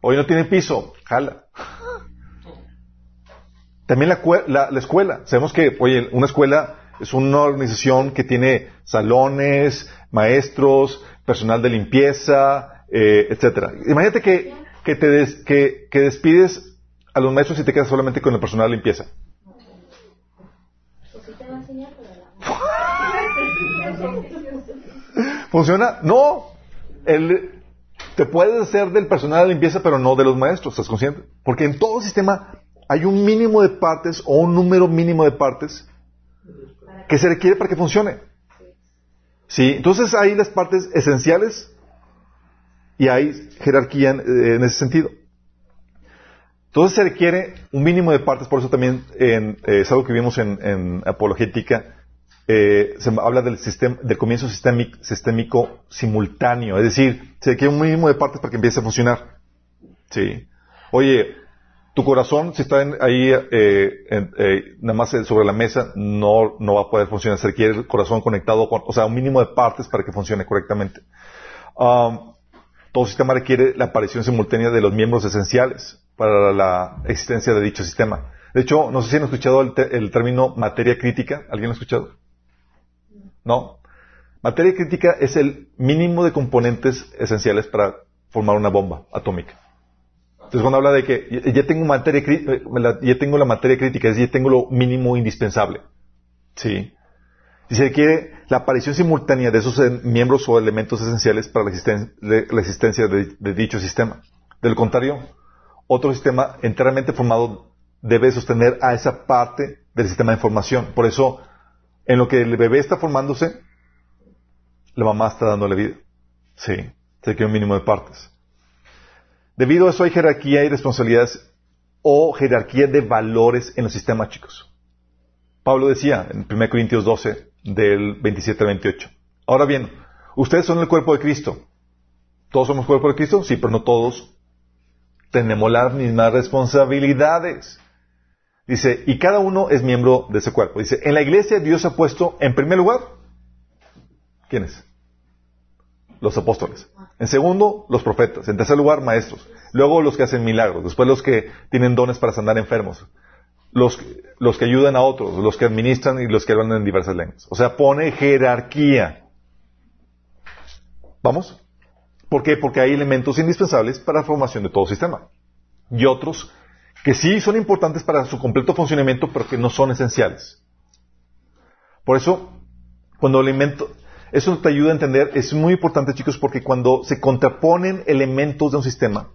Oye, no tiene piso, jala. También la, la, escuela. Sabemos que, oye, una escuela es una organización que tiene salones, maestros, personal de limpieza, eh, etcétera. Imagínate que, que te que, que despides a los maestros y te quedas solamente con el personal de limpieza. ¿Funciona? No. El, te puedes hacer del personal de limpieza, pero no de los maestros, ¿estás consciente? Porque en todo sistema hay un mínimo de partes o un número mínimo de partes que se requiere para que funcione. ¿Sí? Entonces hay las partes esenciales y hay jerarquía en ese sentido. Entonces se requiere un mínimo de partes, por eso también en, eh, es algo que vimos en, apologética, eh, se habla del, sistema, del comienzo sistémico, sistémico, simultáneo, es decir, se requiere un mínimo de partes para que empiece a funcionar. Sí. Oye, tu corazón, si está ahí eh, nada más sobre la mesa, no, no va a poder funcionar. Se requiere el corazón conectado con, o sea, un mínimo de partes para que funcione correctamente. Um, todo sistema requiere la aparición simultánea de los miembros esenciales para la existencia de dicho sistema. De hecho, no sé si han escuchado el, término materia crítica. ¿Alguien lo ha escuchado? ¿No? Materia crítica es el mínimo de componentes esenciales para formar una bomba atómica. Entonces, cuando habla de que ya tengo materia eh, ya tengo la materia crítica, es decir, ya tengo lo mínimo indispensable. Sí. Y se requiere la aparición simultánea de esos miembros o elementos esenciales para la, existencia de dicho sistema. Del contrario, otro sistema enteramente formado debe sostener a esa parte del sistema de información. Por eso, en lo que el bebé está formándose, la mamá está dándole vida. Sí, se queda un mínimo de partes. Debido a eso hay jerarquía y responsabilidades o jerarquía de valores en los sistemas, chicos. Pablo decía en 1 Corintios 12, del 27 al 28. Ahora bien, ustedes son el cuerpo de Cristo. ¿Todos somos cuerpo de Cristo? Sí, pero no todos tenemos las mismas responsabilidades. Dice, y cada uno es miembro de ese cuerpo. Dice, en la iglesia Dios ha puesto en primer lugar, ¿quiénes? Los apóstoles. En segundo, los profetas. En tercer lugar, maestros. Luego los que hacen milagros. Después los que tienen dones para sanar enfermos. Los, los que ayudan a otros. Los que administran y los que hablan en diversas lenguas. O sea, pone jerarquía. ¿Vamos? ¿Por qué? Porque hay elementos indispensables para la formación de todo sistema. Y otros que sí son importantes para su completo funcionamiento, pero que no son esenciales. Por eso, cuando elemento, eso te ayuda a entender, es muy importante chicos, porque cuando se contraponen elementos de un sistema,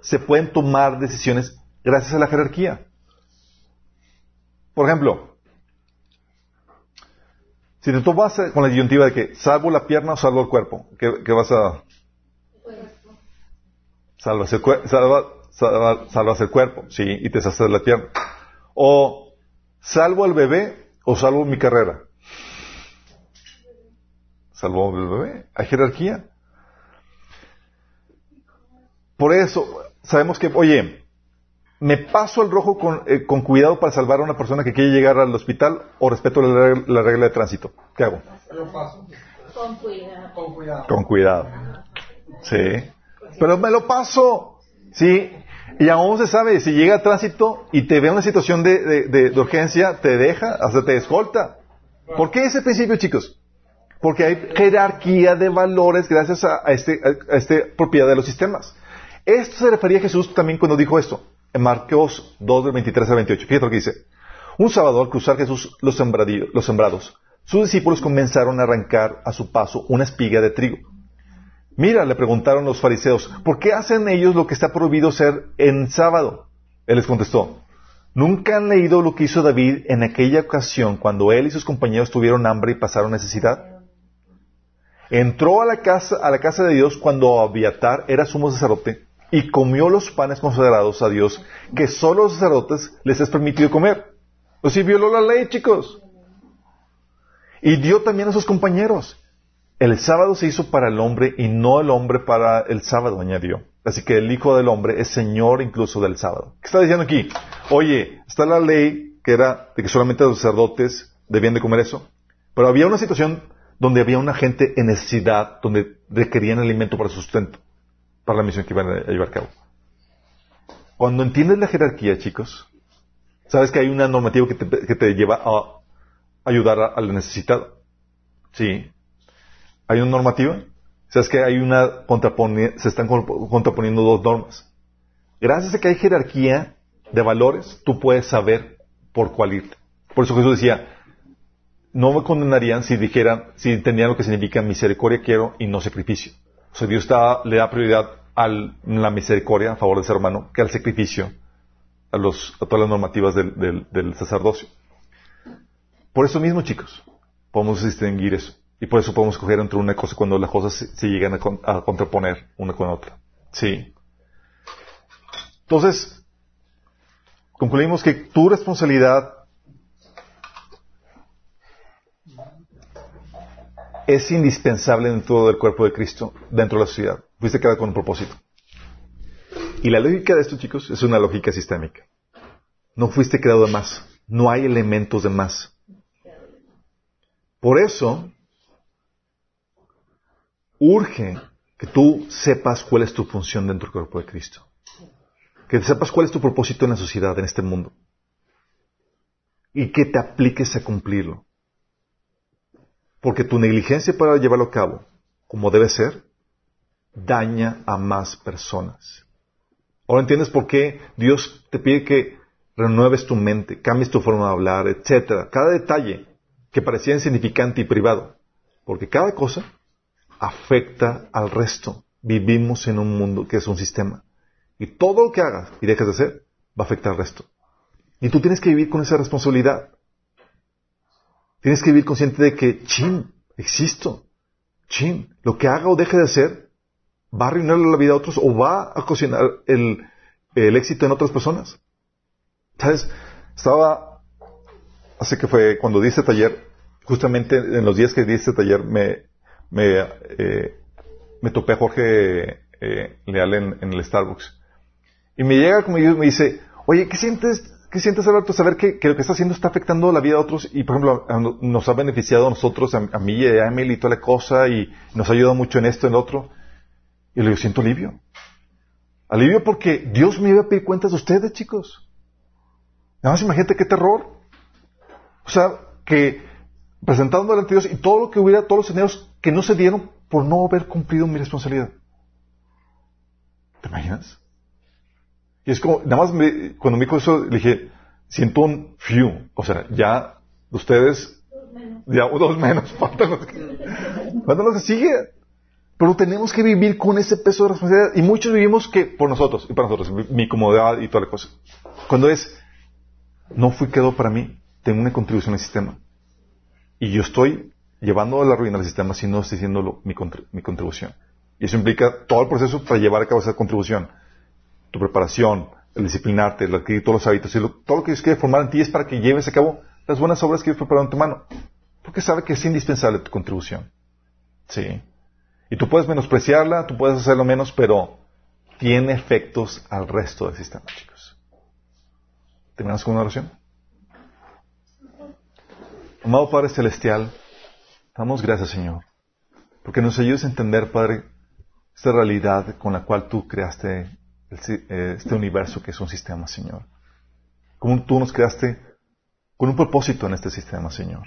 se pueden tomar decisiones gracias a la jerarquía. Por ejemplo, si te tomas con la disyuntiva de que salvo la pierna o salvo el cuerpo, qué vas a Salvas el, salva, el cuerpo, sí, y te de la tierra. O salvo al bebé o salvo mi carrera. Salvo al bebé. Hay jerarquía. Por eso, sabemos que, oye, ¿me paso el rojo con, eh, con, cuidado para salvar a una persona que quiere llegar al hospital o respeto la, la regla de tránsito? ¿Qué hago? Con cuidado. Con cuidado. Con cuidado. Sí. Pero me lo paso. Sí. Y aún se sabe, si llega a tránsito y te ve una situación de, de, urgencia, te deja, hasta te escolta. ¿Por qué ese principio, chicos? Porque hay jerarquía de valores gracias a, este, esta propiedad de los sistemas. Esto se refería a Jesús también cuando dijo esto, en Marcos 2, del 23 al 28. Fíjate lo que dice. Un sábado, al cruzar Jesús los, los sembrados, sus discípulos comenzaron a arrancar a su paso una espiga de trigo. Mira, le preguntaron los fariseos, ¿por qué hacen ellos lo que está prohibido hacer en sábado? Él les contestó, ¿nunca han leído lo que hizo David en aquella ocasión cuando él y sus compañeros tuvieron hambre y pasaron necesidad? Entró a la casa, a la casa de Dios cuando Abiatar era sumo sacerdote y comió los panes consagrados a Dios que solo los sacerdotes les es permitido comer. O si violó la ley, chicos. Y dio también a sus compañeros. El sábado se hizo para el hombre y no el hombre para el sábado, añadió. Así que el Hijo del Hombre es Señor incluso del sábado. ¿Qué está diciendo aquí? Oye, está la ley que era de que solamente los sacerdotes debían de comer eso. Pero había una situación donde había una gente en necesidad, donde requerían alimento para sustento, para la misión que iban a llevar a cabo. Cuando entiendes la jerarquía, chicos, sabes que hay una normativa que te, lleva a ayudar al necesitado. Sí. Hay una normativa. Sabes que hay una se están contraponiendo dos normas. Gracias a que hay jerarquía de valores, tú puedes saber por cuál irte. Por eso Jesús decía, no me condenarían si dijeran, si entendían lo que significa misericordia quiero y no sacrificio. O sea, Dios le da prioridad a la misericordia a favor del ser humano que al sacrificio, a, los, todas las normativas del, sacerdocio. Por eso mismo, chicos, podemos distinguir eso. Y por eso podemos escoger entre una cosa cuando las cosas se, llegan a, a, contraponer una con otra. Sí. Entonces, concluimos que tu responsabilidad es indispensable dentro del cuerpo de Cristo, dentro de la sociedad. Fuiste creado con un propósito. Y la lógica de esto, chicos, es una lógica sistémica. No fuiste creado de más. No hay elementos de más. Por eso, urge que tú sepas cuál es tu función dentro del cuerpo de Cristo. Que sepas cuál es tu propósito en la sociedad, en este mundo. Y que te apliques a cumplirlo. Porque tu negligencia para llevarlo a cabo, como debe ser, daña a más personas. Ahora entiendes por qué Dios te pide que renueves tu mente, cambies tu forma de hablar, etcétera. Cada detalle que parecía insignificante y privado. Porque cada cosa afecta al resto. Vivimos en un mundo que es un sistema. Y todo lo que hagas y dejes de hacer va a afectar al resto. Y tú tienes que vivir con esa responsabilidad. Tienes que vivir consciente de que, chin, existo. Chin, lo que haga o deje de hacer va a arruinarle la vida a otros o va a cocinar el, éxito en otras personas. ¿Sabes? Estaba, hace que fue cuando di este taller, justamente en los días que di este taller me, me, eh, me topé a Jorge eh, Leal en, el Starbucks. Y me llega como y me dice, oye, ¿qué sientes ¿Qué sientes, Alberto, saber que, lo que está haciendo está afectando la vida de otros y, por ejemplo, nos ha beneficiado a nosotros, a, mí y a Emily y toda la cosa y nos ha ayudado mucho en esto, en lo otro? Y le digo, siento alivio. Alivio porque Dios me iba a cuentas de ustedes, chicos. Nada más imagínate qué terror. O sea, que presentando delante de Dios y todo lo que hubiera, todos los dineros que no se dieron por no haber cumplido mi responsabilidad. ¿Te imaginas? Y es como, nada más cuando me dijo eso, le dije, siento un few. O sea, ya ustedes, ya dos menos, faltan los que, faltan los que sigue. Pero tenemos que vivir con ese peso de responsabilidad. Y muchos vivimos que por nosotros, y para nosotros, mi, comodidad y toda la cosa. Cuando es, no fui quedó para mí, tengo una contribución al sistema. Y yo estoy llevando a la ruina al sistema si no estoy haciendo mi contribución. Y eso implica todo el proceso para llevar a cabo esa contribución tu preparación, el disciplinarte, el adquirir todos los hábitos, y todo lo que Dios quiere formar en ti es para que lleves a cabo las buenas obras que Dios preparado en tu mano. Porque sabe que es indispensable tu contribución. Sí. Y tú puedes menospreciarla, tú puedes hacerlo menos, pero tiene efectos al resto del sistema, chicos. ¿Terminamos con una oración? Amado Padre Celestial, damos gracias, Señor, porque nos ayudes a entender, Padre, esta realidad con la cual tú creaste este universo que es un sistema, Señor. Como tú nos creaste con un propósito en este sistema, Señor.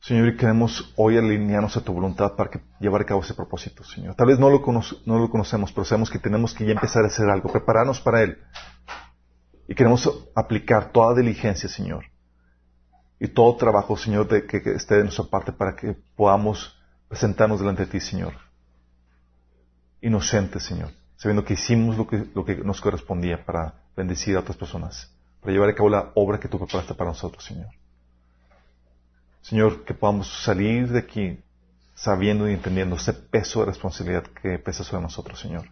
Señor, y queremos hoy alinearnos a tu voluntad para que llevar a cabo ese propósito, Señor. Tal vez no lo, no lo conocemos, pero sabemos que tenemos que ya empezar a hacer algo, prepararnos para Él. Y queremos aplicar toda diligencia, Señor. Y todo trabajo, Señor, de que, esté de nuestra parte para que podamos presentarnos delante de ti, Señor. Inocentes, Señor. Sabiendo que hicimos lo que, lo que nos correspondía para bendecir a otras personas. Para llevar a cabo la obra que tú preparaste para nosotros, Señor. Señor, que podamos salir de aquí sabiendo y entendiendo ese peso de responsabilidad que pesa sobre nosotros, Señor.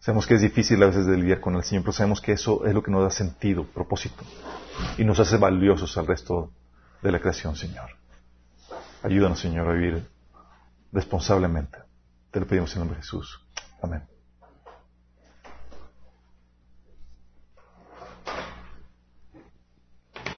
Sabemos que es difícil a veces de lidiar con el Señor, pero sabemos que eso es lo que nos da sentido, propósito, y nos hace valiosos al resto de la creación, Señor. Ayúdanos, Señor, a vivir responsablemente. Te lo pedimos en el nombre de Jesús. Amén.